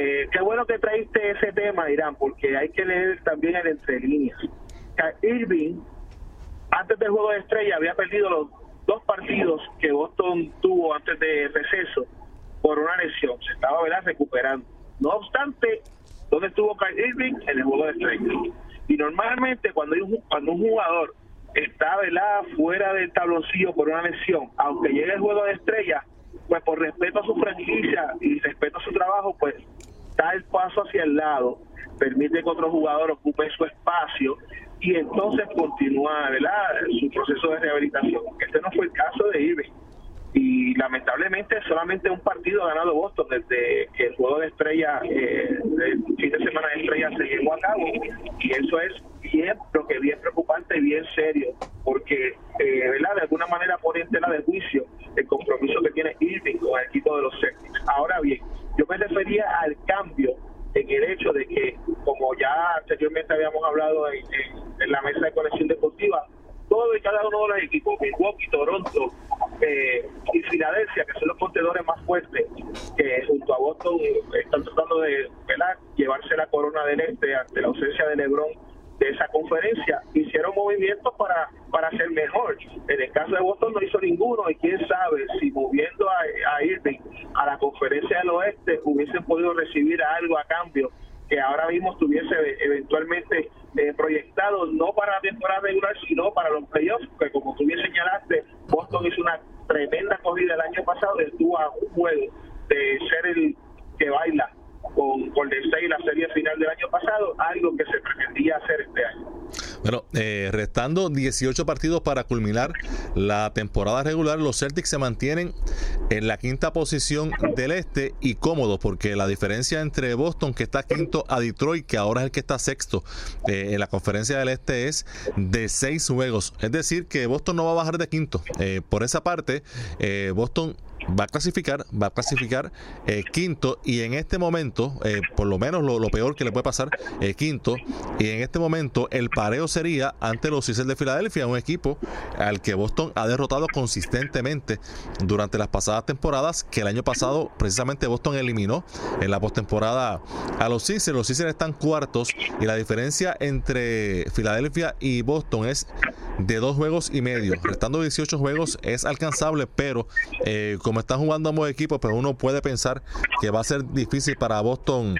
Eh, qué bueno que traiste ese tema, Irán, porque hay que leer también el entre líneas. Irving antes del juego de estrella había perdido los dos partidos que Boston tuvo antes de receso por una lesión. Se estaba ¿verdad? recuperando. No obstante, ¿dónde estuvo Kyle Irving? En el juego de estrella. Y normalmente cuando, hay un, cuando un jugador está ¿verdad? fuera del tabloncillo por una lesión, aunque llegue el juego de estrella, pues por respeto a su franquicia y respeto a su trabajo, pues da el paso hacia el lado, permite que otro jugador ocupe su espacio y entonces continúa su proceso de rehabilitación. Este no fue el caso de Irving. Y lamentablemente solamente un partido ha ganado Boston desde que el juego de estrella, eh, el fin de semana de estrella se llevó a cabo. Y eso es bien, pero que bien preocupante y bien serio, porque eh, ¿verdad? de alguna manera pone en tela de juicio el compromiso que tiene Irving con el equipo de los Celtics. Ahora bien, yo me refería al cambio en el hecho de que, como ya anteriormente habíamos hablado en, la mesa de conexión deportiva, todo y cada uno de los equipos, Milwaukee, Toronto eh, y Filadelfia, que son los contendores más fuertes, que junto a Boston están tratando de llevarse la corona del este ante la ausencia de LeBron de esa conferencia hicieron movimientos para, para ser mejor. En el caso de Boston no hizo ninguno y quién sabe si moviendo a, Irving a la conferencia del oeste hubiesen podido recibir algo a cambio que ahora mismo estuviese eventualmente eh, proyectado no para la temporada regular sino para los playoffs, que como tú bien señalaste, Boston hizo una tremenda corrida el año pasado, estuvo a un juego de ser el que baila con Golden State la serie final del año pasado, algo que se pretendía hacer este año. Bueno, eh, restando 18 partidos para culminar la temporada regular, los Celtics se mantienen en la quinta posición del este y cómodos, porque la diferencia entre Boston, que está quinto, a Detroit, que ahora es el que está sexto eh, en la conferencia del este, es de seis juegos. Es decir, que Boston no va a bajar de quinto. Eh, por esa parte, Boston va a clasificar, va a clasificar eh, quinto y en este momento, eh, por lo menos lo, peor que le puede pasar, eh, quinto, y en este momento el pareo sería ante los Sixers de Filadelfia, un equipo al que Boston ha derrotado consistentemente durante las pasadas temporadas, que el año pasado precisamente Boston eliminó en la postemporada a los Sixers, los Sixers están cuartos y la diferencia entre Filadelfia y Boston es de dos juegos y medio, restando 18 juegos es alcanzable, pero como están jugando ambos equipos, pues uno puede pensar que va a ser difícil para Boston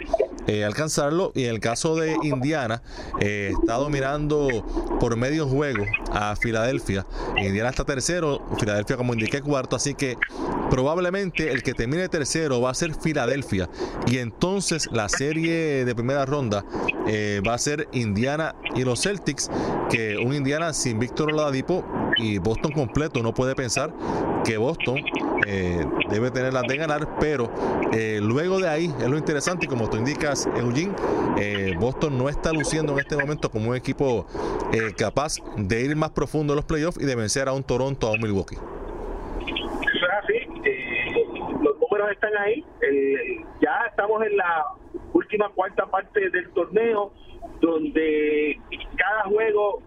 eh, alcanzarlo. Y en el caso de Indiana, eh, está dominando por medio juego a Filadelfia. Indiana está tercero, Filadelfia como indiqué cuarto, así que probablemente el que termine tercero va a ser Filadelfia. Y entonces la serie de primera ronda eh, va a ser Indiana y los Celtics, que un Indiana sin Víctor Oladipo y Boston completo no puede pensar que Boston eh, debe tener las de ganar, pero eh, luego de ahí es lo interesante y como tú indicas, Eugene, eh, Boston no está luciendo en este momento como un equipo capaz de ir más profundo en los playoffs y de vencer a un Toronto, a un Milwaukee. Eso es así, los números están ahí, ya estamos en la última cuarta parte del torneo donde cada juego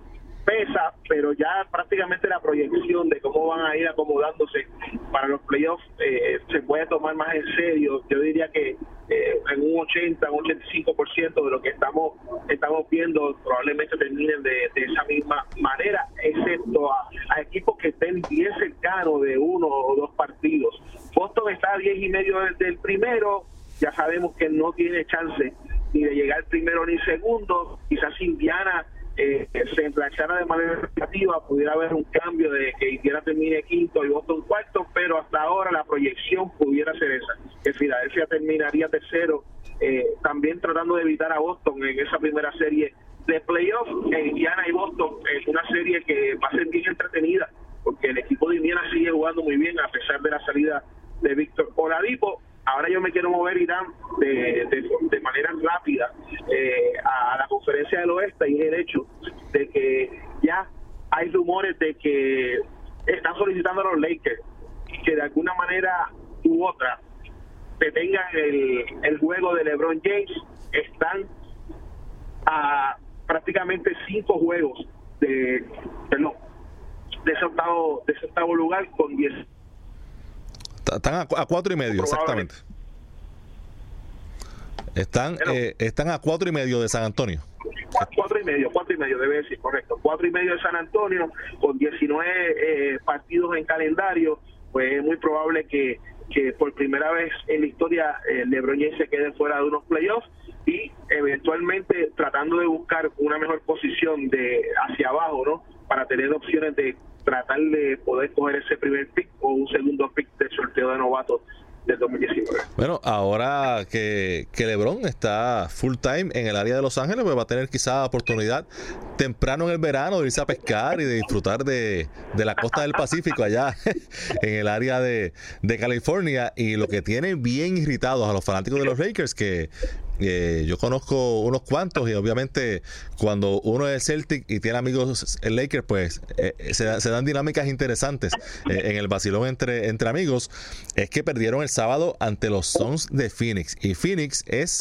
pesa, pero ya prácticamente la proyección de cómo van a ir acomodándose para los playoffs eh, se puede tomar más en serio. Yo diría que eh, en un 80, un 85% de lo que estamos estamos viendo probablemente terminen de, esa misma manera, excepto a, equipos que estén bien cercanos de uno o dos partidos. Boston está a 10 y medio del primero, ya sabemos que no tiene chance ni de llegar primero ni segundo, quizás Indiana eh, se enrachara de manera negativa, pudiera haber un cambio de que Indiana termine quinto y Boston cuarto, pero hasta ahora la proyección pudiera ser esa, que Filadelfia terminaría tercero, eh, también tratando de evitar a Boston en esa primera serie de playoffs. Indiana y Boston es una serie que va a ser bien entretenida, porque el equipo de Indiana sigue jugando muy bien a pesar de la salida de Víctor Oladipo ahora yo me quiero mover Irán de, de, manera rápida eh, a la conferencia del oeste. Y es el hecho de que ya hay rumores de que están solicitando a los Lakers que de alguna manera u otra detengan el, el juego de LeBron James. Están a prácticamente cinco juegos de perdón, de octavo, de ese octavo lugar con 10 están a, cuatro y medio, exactamente. Están, eh, están a cuatro y medio de San Antonio. Cuatro y medio, cuatro y medio debe decir, correcto. Cuatro y medio de San Antonio, con 19 eh, partidos en calendario, pues es muy probable que, que por primera vez en la historia eh, LeBron James se quede fuera de unos playoffs y eventualmente tratando de buscar una mejor posición de hacia abajo, ¿no? Para tener opciones de tratar de poder coger ese primer pick o un segundo pick del sorteo de novatos del 2019. Bueno, ahora que, que, LeBron está full time en el área de Los Ángeles, pues va a tener quizá oportunidad temprano en el verano de irse a pescar y de disfrutar de, de la costa del Pacífico allá en el área de, de, California. Y lo que tiene bien irritados a los fanáticos de los Lakers, que eh, yo conozco unos cuantos y obviamente cuando uno es Celtic y tiene amigos en Lakers, pues eh, se, dan dinámicas interesantes eh, en el vacilón entre, entre amigos. Es que perdieron el sábado ante los Suns de Phoenix y Phoenix es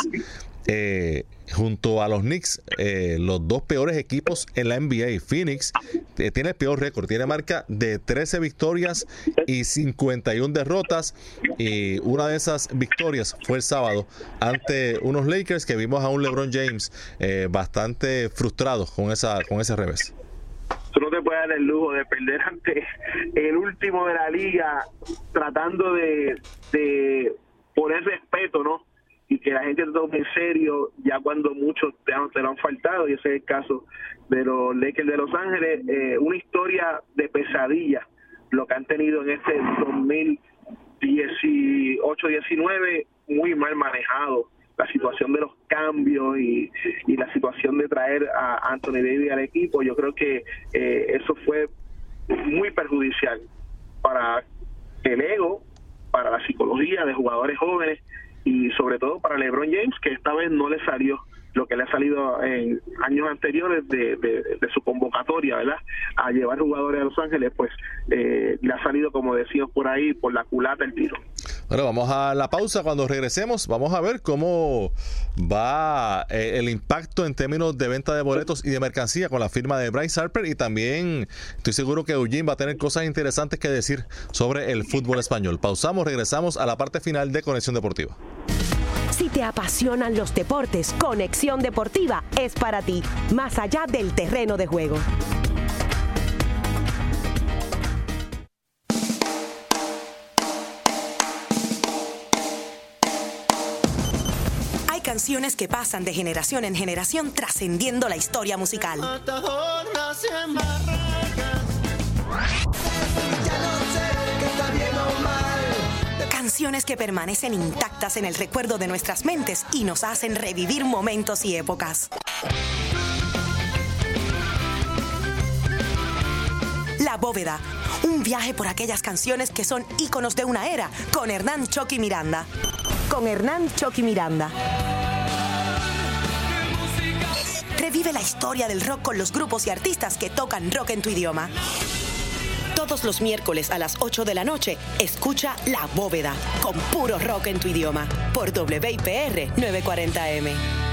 eh, junto a los Knicks, eh, los dos peores equipos en la NBA. Phoenix eh, tiene el peor récord, tiene marca de 13 victorias y 51 derrotas. Y una de esas victorias fue el sábado ante unos Lakers que vimos a un LeBron James bastante frustrado con, esa, con ese revés. Tú no te puedes dar el lujo de perder ante el último de la liga tratando de, de poner respeto, ¿no? Y que la gente te tome en serio ya cuando muchos te, te lo han faltado, y ese es el caso de los Lakers de Los Ángeles, eh, una historia de pesadilla, lo que han tenido en este 2018-19, muy mal manejado la situación de los cambios y, y, la situación de traer a Anthony Davis al equipo, yo creo que eh, eso fue muy perjudicial para el ego, para la psicología de jugadores jóvenes y sobre todo para LeBron James, que esta vez no le salió lo que le ha salido en años anteriores de, su convocatoria, ¿verdad? A llevar jugadores a Los Ángeles, pues eh, le ha salido, como decíamos por ahí, por la culata el tiro. Bueno, vamos a la pausa. Cuando regresemos, vamos a ver cómo va eh, el impacto en términos de venta de boletos y de mercancía con la firma de Bryce Harper. Y también estoy seguro que Eugene va a tener cosas interesantes que decir sobre el fútbol español. Pausamos, regresamos a la parte final de Conexión Deportiva. Si te apasionan los deportes, Conexión Deportiva es para ti, más allá del terreno de juego. Canciones que pasan de generación en generación trascendiendo la historia musical. Canciones que permanecen intactas en el recuerdo de nuestras mentes y nos hacen revivir momentos y épocas. La Bóveda, un viaje por aquellas canciones que son íconos de una era, con Hernán Choqui Miranda. Con Hernán Choqui Miranda. Revive la historia del rock con los grupos y artistas que tocan rock en tu idioma. Todos los miércoles a las 8 de la noche, escucha La Bóveda, con puro rock en tu idioma, por WIPR 940M.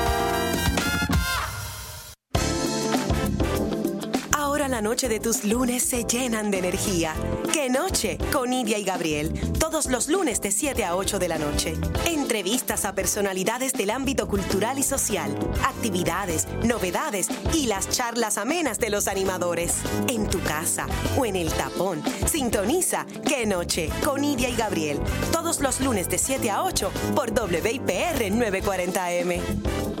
la noche de tus lunes se llenan de energía. ¡Qué noche! Con Nidia y Gabriel. Todos los lunes de 7 a 8 de la noche. Entrevistas a personalidades del ámbito cultural y social. Actividades, novedades y las charlas amenas de los animadores. En tu casa o en el tapón. Sintoniza ¡Qué noche! Con Nidia y Gabriel. Todos los lunes de 7 a 8 por WIPR 940M.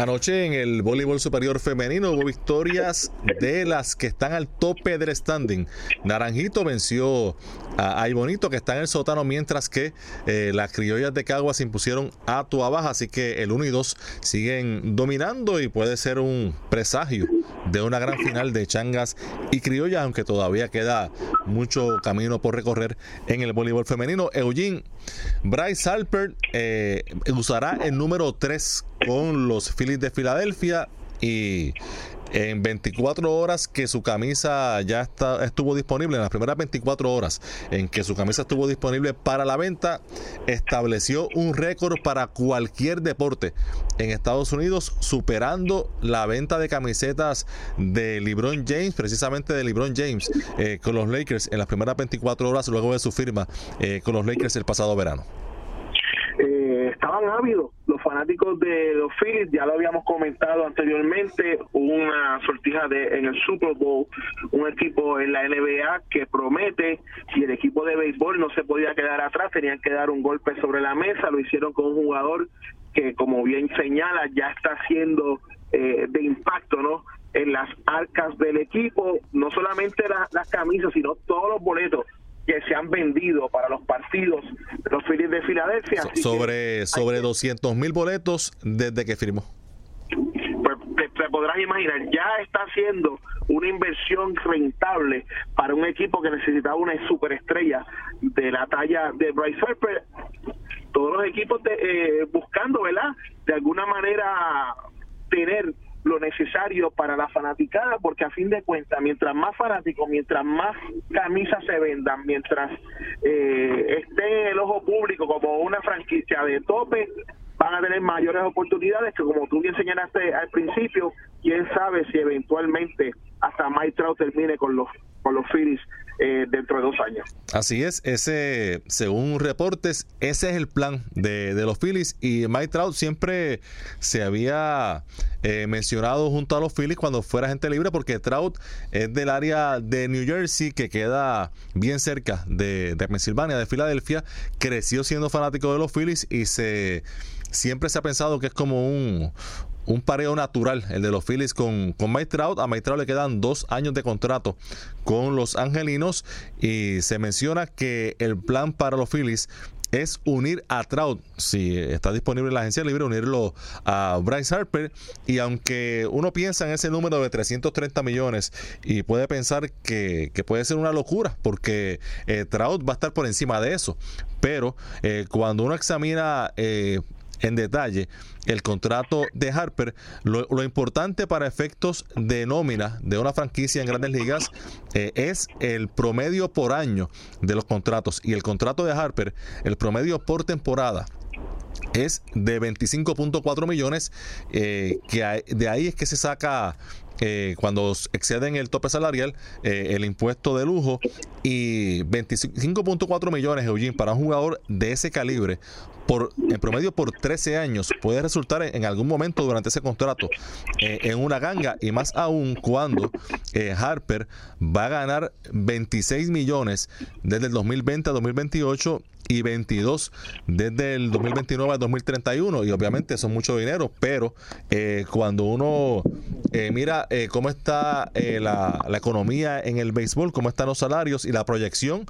Anoche en el voleibol superior femenino hubo victorias de las que están al tope del standing. Naranjito venció a Ay Bonito que está en el sótano, mientras que eh, las criollas de Caguas se impusieron a Tuabaja, así que el 1 y 2 siguen dominando y puede ser un presagio de una gran final de Changas y Criollas, aunque todavía queda mucho camino por recorrer en el voleibol femenino. Eugene, Bryce Halpert eh, usará el número 3 con los Phillies de Filadelfia y en 24 horas que su camisa ya está, estuvo disponible, en las primeras 24 horas en que su camisa estuvo disponible para la venta, estableció un récord para cualquier deporte en Estados Unidos, superando la venta de camisetas de LeBron James, precisamente de LeBron James, eh, con los Lakers en las primeras 24 horas luego de su firma eh, con los Lakers el pasado verano. Eh, estaban ávidos fanáticos de los Phillies, ya lo habíamos comentado anteriormente, hubo una sortija de, en el Super Bowl, un equipo en la NBA que promete, y el equipo de béisbol no se podía quedar atrás, tenían que dar un golpe sobre la mesa, lo hicieron con un jugador que como bien señala ya está siendo eh, de impacto, ¿no? En las arcas del equipo, no solamente las camisas, sino todos los boletos que se han vendido para los partidos de los Phillies de Filadelfia. sobre sobre 200 mil boletos desde que firmó. Pues te, podrás imaginar, ya está haciendo una inversión rentable para un equipo que necesitaba una superestrella de la talla de Bryce Harper. Todos los equipos eh, buscando, ¿verdad? De alguna manera tener lo necesario para la fanaticada, porque a fin de cuentas, mientras más fanáticos, mientras más camisas se vendan, mientras eh, esté el ojo público como una franquicia de tope, van a tener mayores oportunidades que como tú bien señalaste al principio, quién sabe si eventualmente hasta Mike Trout termine con los con los Phillies eh, dentro de dos años. Así es, ese, según reportes, ese es el plan de, los Phillies y Mike Trout siempre se había eh, mencionado junto a los Phillies cuando fuera gente libre porque Trout es del área de New Jersey que queda bien cerca de, de Pensilvania, de Filadelfia, creció siendo fanático de los Phillies y se siempre se ha pensado que es como un, un pareo natural, el de los Phillies con, con Mike Trout. A Mike Trout le quedan dos años de contrato con los Angelinos y se menciona que el plan para los Phillies es unir a Trout, si está disponible la agencia libre, unirlo a Bryce Harper. Y aunque uno piensa en ese número de 330 millones y puede pensar que, puede ser una locura, porque eh, Trout va a estar por encima de eso. Pero eh, cuando uno examina eh, en detalle el contrato de Harper. Lo, importante para efectos de nómina de una franquicia en grandes ligas eh, es el promedio por año de los contratos. Y el contrato de Harper, el promedio por temporada es de 25.4 millones, eh, que de ahí es que se saca eh, cuando exceden el tope salarial, el impuesto de lujo y 25.4 millones, Eugene, para un jugador de ese calibre, en promedio por 13 años, puede resultar en, algún momento durante ese contrato en una ganga y más aún cuando Harper va a ganar 26 millones desde el 2020 a 2028 y 22 desde el 2029 al 2031 y obviamente son mucho dinero, pero eh, cuando uno eh, mira eh, cómo está la, la, economía en el béisbol, cómo están los salarios y la proyección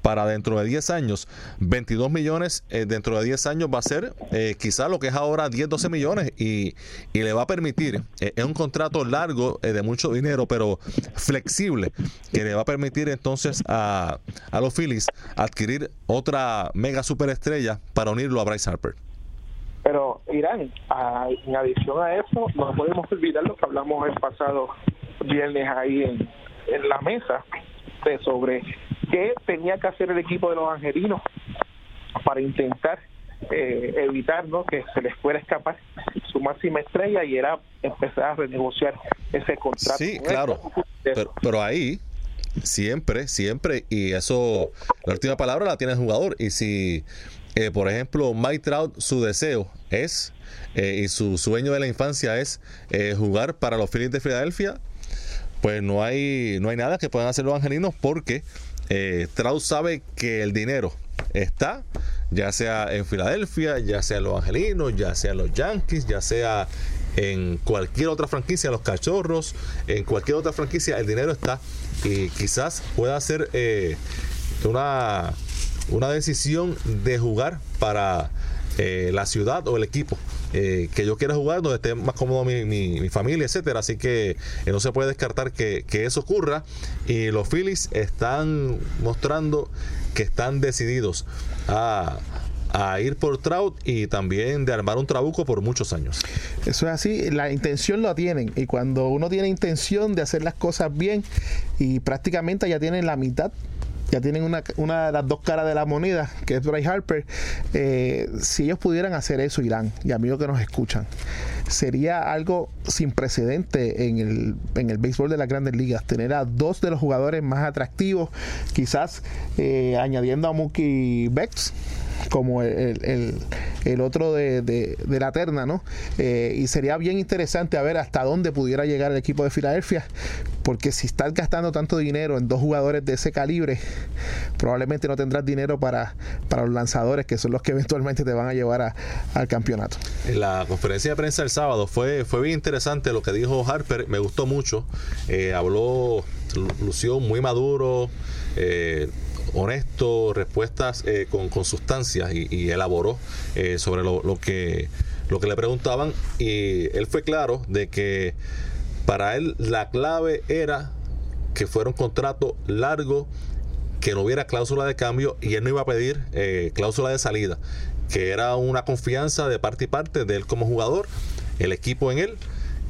para dentro de 10 años, 22 millones dentro de 10 años va a ser quizá lo que es ahora 10, 12 millones y, y le va a permitir, es un contrato largo de mucho dinero, pero flexible, que le va a permitir entonces a, a los Phillies adquirir otra mega superestrella para unirlo a Bryce Harper. Pero Irán, en adición a eso, no podemos olvidar lo que hablamos el pasado viernes ahí en, la mesa de sobre qué tenía que hacer el equipo de los angelinos para intentar eh, evitar ¿no? que se les fuera escapar su máxima estrella y era empezar a renegociar ese contrato. Sí, claro. pero ahí Siempre, siempre. Y eso, la última palabra la tiene el jugador. Y si, eh, por ejemplo, Mike Trout, su deseo es, eh, y su sueño de la infancia es eh, jugar para los Phillies de Filadelfia, pues no hay, no hay nada que puedan hacer los angelinos porque Trout sabe que el dinero está, ya sea en Filadelfia, ya sea los angelinos, ya sea los Yankees, ya sea en cualquier otra franquicia, los cachorros, en cualquier otra franquicia, el dinero está. Y quizás pueda ser eh, una, una decisión de jugar para eh, la ciudad o el equipo eh, que yo quiera jugar, donde esté más cómodo mi, mi, familia, etcétera. Así que no se puede descartar que, que, eso ocurra. Y los Phillies están mostrando que están decididos a, a ir por Trout y también de armar un trabuco por muchos años. Eso es así, la intención lo tienen y cuando uno tiene intención de hacer las cosas bien y prácticamente ya tienen la mitad ya tienen una, una, de las dos caras de la moneda, que es Bryce Harper. Eh, si ellos pudieran hacer eso, Irán, y amigos que nos escuchan, sería algo sin precedente en el, en el béisbol de las grandes ligas. Tener a dos de los jugadores más atractivos, quizás eh, añadiendo a Mookie Betts como el, el, otro de, de, la terna, ¿no? Eh, y sería bien interesante a ver hasta dónde pudiera llegar el equipo de Filadelfia, porque si estás gastando tanto dinero en dos jugadores de ese calibre, probablemente no tendrás dinero para, para los lanzadores, que son los que eventualmente te van a llevar al campeonato. En la conferencia de prensa el sábado fue, fue bien interesante lo que dijo Harper, me gustó mucho, eh, habló, lució muy maduro. Eh, honesto, respuestas eh, con, con, sustancias y, elaboró eh, sobre lo, que, lo que le preguntaban y él fue claro de que para él la clave era que fuera un contrato largo, que no hubiera cláusula de cambio y él no iba a pedir eh, cláusula de salida, que era una confianza de parte y parte de él como jugador, el equipo en él.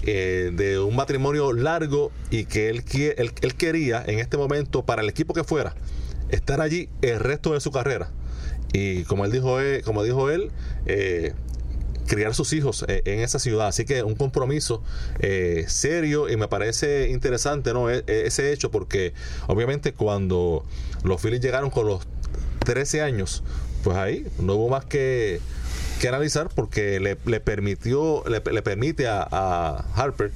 de un matrimonio largo y que él, él, él quería en este momento para el equipo que fuera estar allí el resto de su carrera. Y como él dijo, eh, como dijo él, eh, criar sus hijos eh, en esa ciudad. Así que un compromiso serio y me parece interesante ¿no? E, e, ese hecho porque obviamente cuando los Phillies llegaron con los 13 años, pues ahí no hubo más que, que analizar porque le, permitió, le, permite a Harper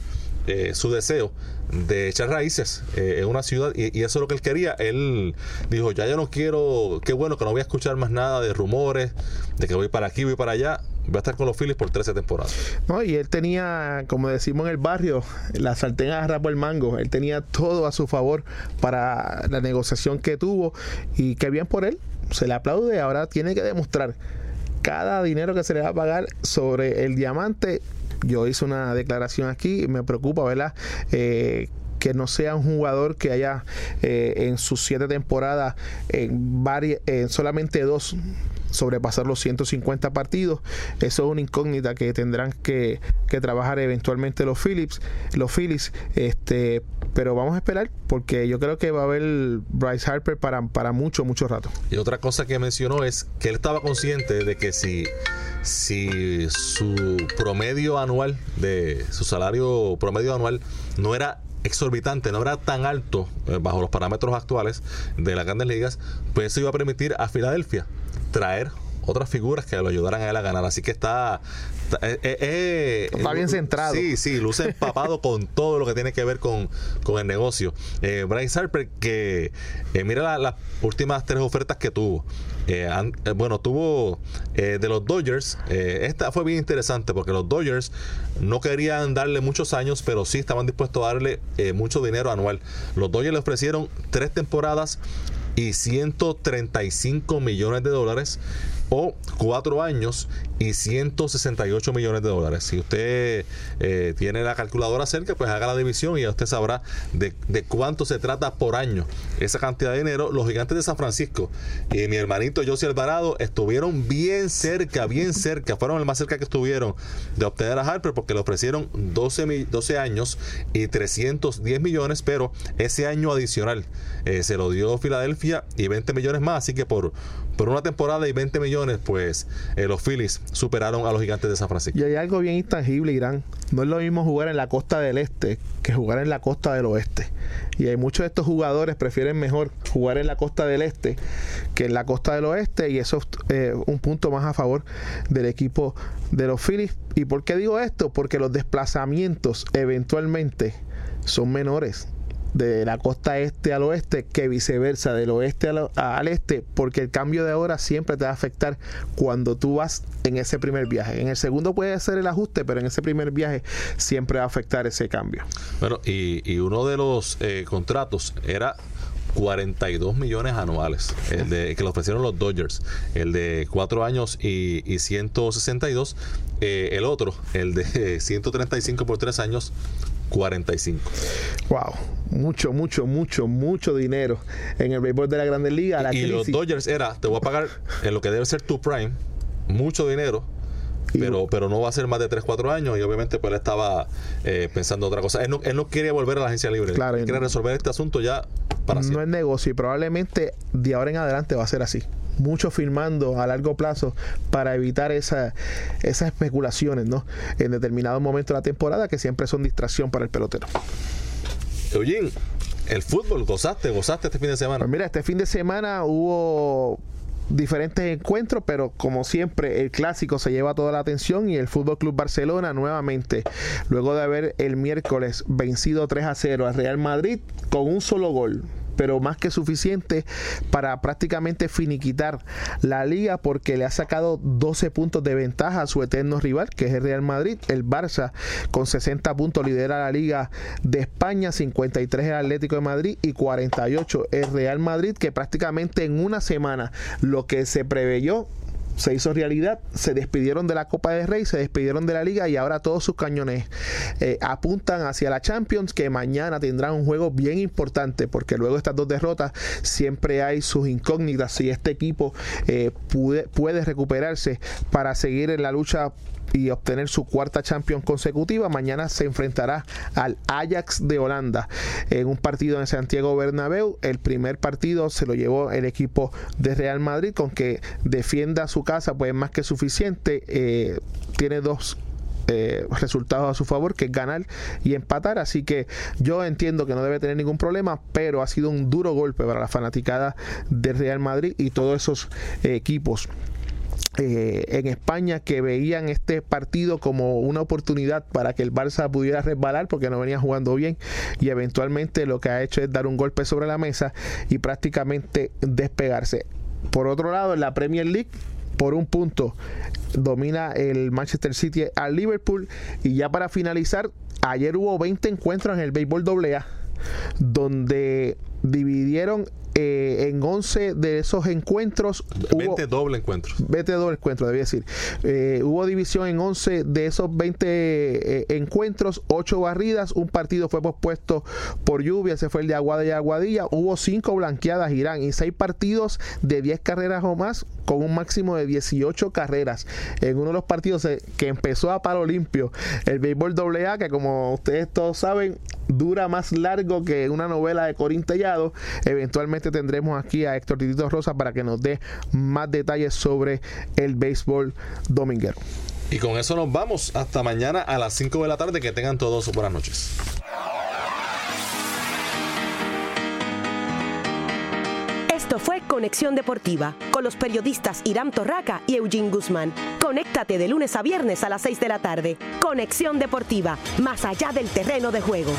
su deseo de echar raíces eh, en una ciudad y, eso es lo que él quería. Él dijo, ya yo no quiero, qué bueno que no voy a escuchar más nada de rumores, de que voy para aquí, voy para allá. Voy a estar con los Phillies por 13 temporadas. No, y él tenía, como decimos en el barrio, la sartén agarra por el mango. Él tenía todo a su favor para la negociación que tuvo y qué bien por él. Se le aplaude. Ahora tiene que demostrar cada dinero que se le va a pagar sobre el diamante yo hice una declaración aquí, me preocupa, ¿verdad? Eh, que no sea un jugador que haya eh, en sus siete temporadas en, solamente dos sobrepasar los 150 partidos. Eso es una incógnita que tendrán que, que trabajar eventualmente los Phillips, los Phillies, este, pero vamos a esperar porque yo creo que va a haber Bryce Harper para, para mucho, mucho rato. Y otra cosa que mencionó es que él estaba consciente de que si, si su promedio anual, de su salario promedio anual no era exorbitante, no era tan alto eh, bajo los parámetros actuales de las grandes ligas, pues eso iba a permitir a Filadelfia traer otras figuras que lo ayudaran a él a ganar. Así que está. Está, eh, eh, está bien centrado. Sí, sí, luce empapado con todo lo que tiene que ver con, con el negocio. Eh, Bryce Harper, que mira la, las últimas tres ofertas que tuvo. Han, bueno, tuvo de los Dodgers. esta fue bien interesante porque los Dodgers no querían darle muchos años, pero sí estaban dispuestos a darle mucho dinero anual. Los Dodgers le ofrecieron tres temporadas y 135 millones de dólares o cuatro años y 168 millones de dólares. Si usted eh, tiene la calculadora cerca, pues haga la división y ya usted sabrá de, de, cuánto se trata por año esa cantidad de dinero. Los gigantes de San Francisco y mi hermanito José Alvarado estuvieron bien cerca, bien cerca, fueron el más cerca que estuvieron de obtener a Harper porque le ofrecieron 12, 12 años y 310 millones, pero ese año adicional eh, se lo dio Filadelfia y 20 millones más, así que por, por una temporada y 20 millones, pues eh, los Phillies superaron a los gigantes de San Francisco. Y hay algo bien intangible, Irán. No es lo mismo jugar en la costa del este que jugar en la costa del oeste. Y hay muchos de estos jugadores prefieren mejor jugar en la costa del este que en la costa del oeste. Y eso es eh, un punto más a favor del equipo de los Phillies. ¿Y por qué digo esto? Porque los desplazamientos eventualmente son menores de la costa este al oeste que viceversa, del oeste al, al, este, porque el cambio de hora siempre te va a afectar cuando tú vas en ese primer viaje. En el segundo puede ser el ajuste, pero en ese primer viaje siempre va a afectar ese cambio. Bueno, y, y uno de los eh, contratos era 42 millones anuales, el de, que le ofrecieron los Dodgers, el de 4 años y, y 162, eh, el otro, el de 135 por 3 años, 45. Wow, mucho, mucho, mucho, mucho dinero en el béisbol de la Grandes Ligas. La y crisis. los Dodgers era, te voy a pagar en lo que debe ser tu prime, mucho dinero. Pero, pero no va a ser más de 3, 4 años y obviamente pues él estaba eh, pensando otra cosa. Él no, él no, quería volver a la agencia libre. Claro, él quiere resolver este asunto ya para No siempre. es negocio y probablemente de ahora en adelante va a ser así mucho firmando a largo plazo para evitar esa, esas especulaciones ¿no? en determinado momento de la temporada que siempre son distracción para el pelotero. Eugene, el fútbol, gozaste, gozaste este fin de semana. Pues mira, este fin de semana hubo diferentes encuentros, pero como siempre el clásico se lleva toda la atención y el Fútbol Club Barcelona nuevamente, luego de haber el miércoles vencido 3 a 0 al Real Madrid con un solo gol pero más que suficiente para prácticamente finiquitar la liga porque le ha sacado 12 puntos de ventaja a su eterno rival, que es el Real Madrid. El Barça con 60 puntos lidera la liga de España, 53 el Atlético de Madrid y 48 el Real Madrid, que prácticamente en una semana lo que se preveyó se hizo realidad, se despidieron de la Copa del Rey, se despidieron de la liga y ahora todos sus cañones eh, apuntan hacia la Champions que mañana tendrán un juego bien importante porque luego de estas dos derrotas siempre hay sus incógnitas si este equipo eh, puede, puede recuperarse para seguir en la lucha y obtener su cuarta Champions consecutiva. Mañana se enfrentará al Ajax de Holanda en un partido en Santiago Bernabéu. El primer partido se lo llevó el equipo de Real Madrid, con que defienda su casa, pues más que suficiente. Eh, tiene dos eh, resultados a su favor, que ganar y empatar. Así que yo entiendo que no debe tener ningún problema, pero ha sido un duro golpe para la fanaticada de Real Madrid y todos esos equipos eh, en España que veían este partido como una oportunidad para que el Barça pudiera resbalar porque no venía jugando bien y eventualmente lo que ha hecho es dar un golpe sobre la mesa y prácticamente despegarse. Por otro lado, en la Premier League por un punto domina el Manchester City al Liverpool y ya para finalizar, ayer hubo 20 encuentros en el béisbol AA donde dividieron eh, en 11 de esos encuentros. 20 doble encuentros. 20 doble encuentros, debía decir. Eh, hubo división en 11 de esos 20 eh, encuentros, 8 barridas, un partido fue pospuesto por lluvia, se fue el de Aguada y Aguadilla, hubo 5 blanqueadas Irán y 6 partidos de 10 carreras o más con un máximo de 18 carreras. En uno de los partidos que empezó a palo limpio, el béisbol AA, que como ustedes todos saben, dura más largo que una novela de Corín Tellado. Eventualmente tendremos aquí a Héctor Titito Rosa para que nos dé más detalles sobre el béisbol dominguero. Y con eso nos vamos. Hasta mañana a las 5 de la tarde. Que tengan todos buenas noches. Esto fue Conexión Deportiva con los periodistas Irán Torraca y Eugene Guzmán. Conéctate de lunes a viernes a las 6 de la tarde. Conexión Deportiva, más allá del terreno de juego.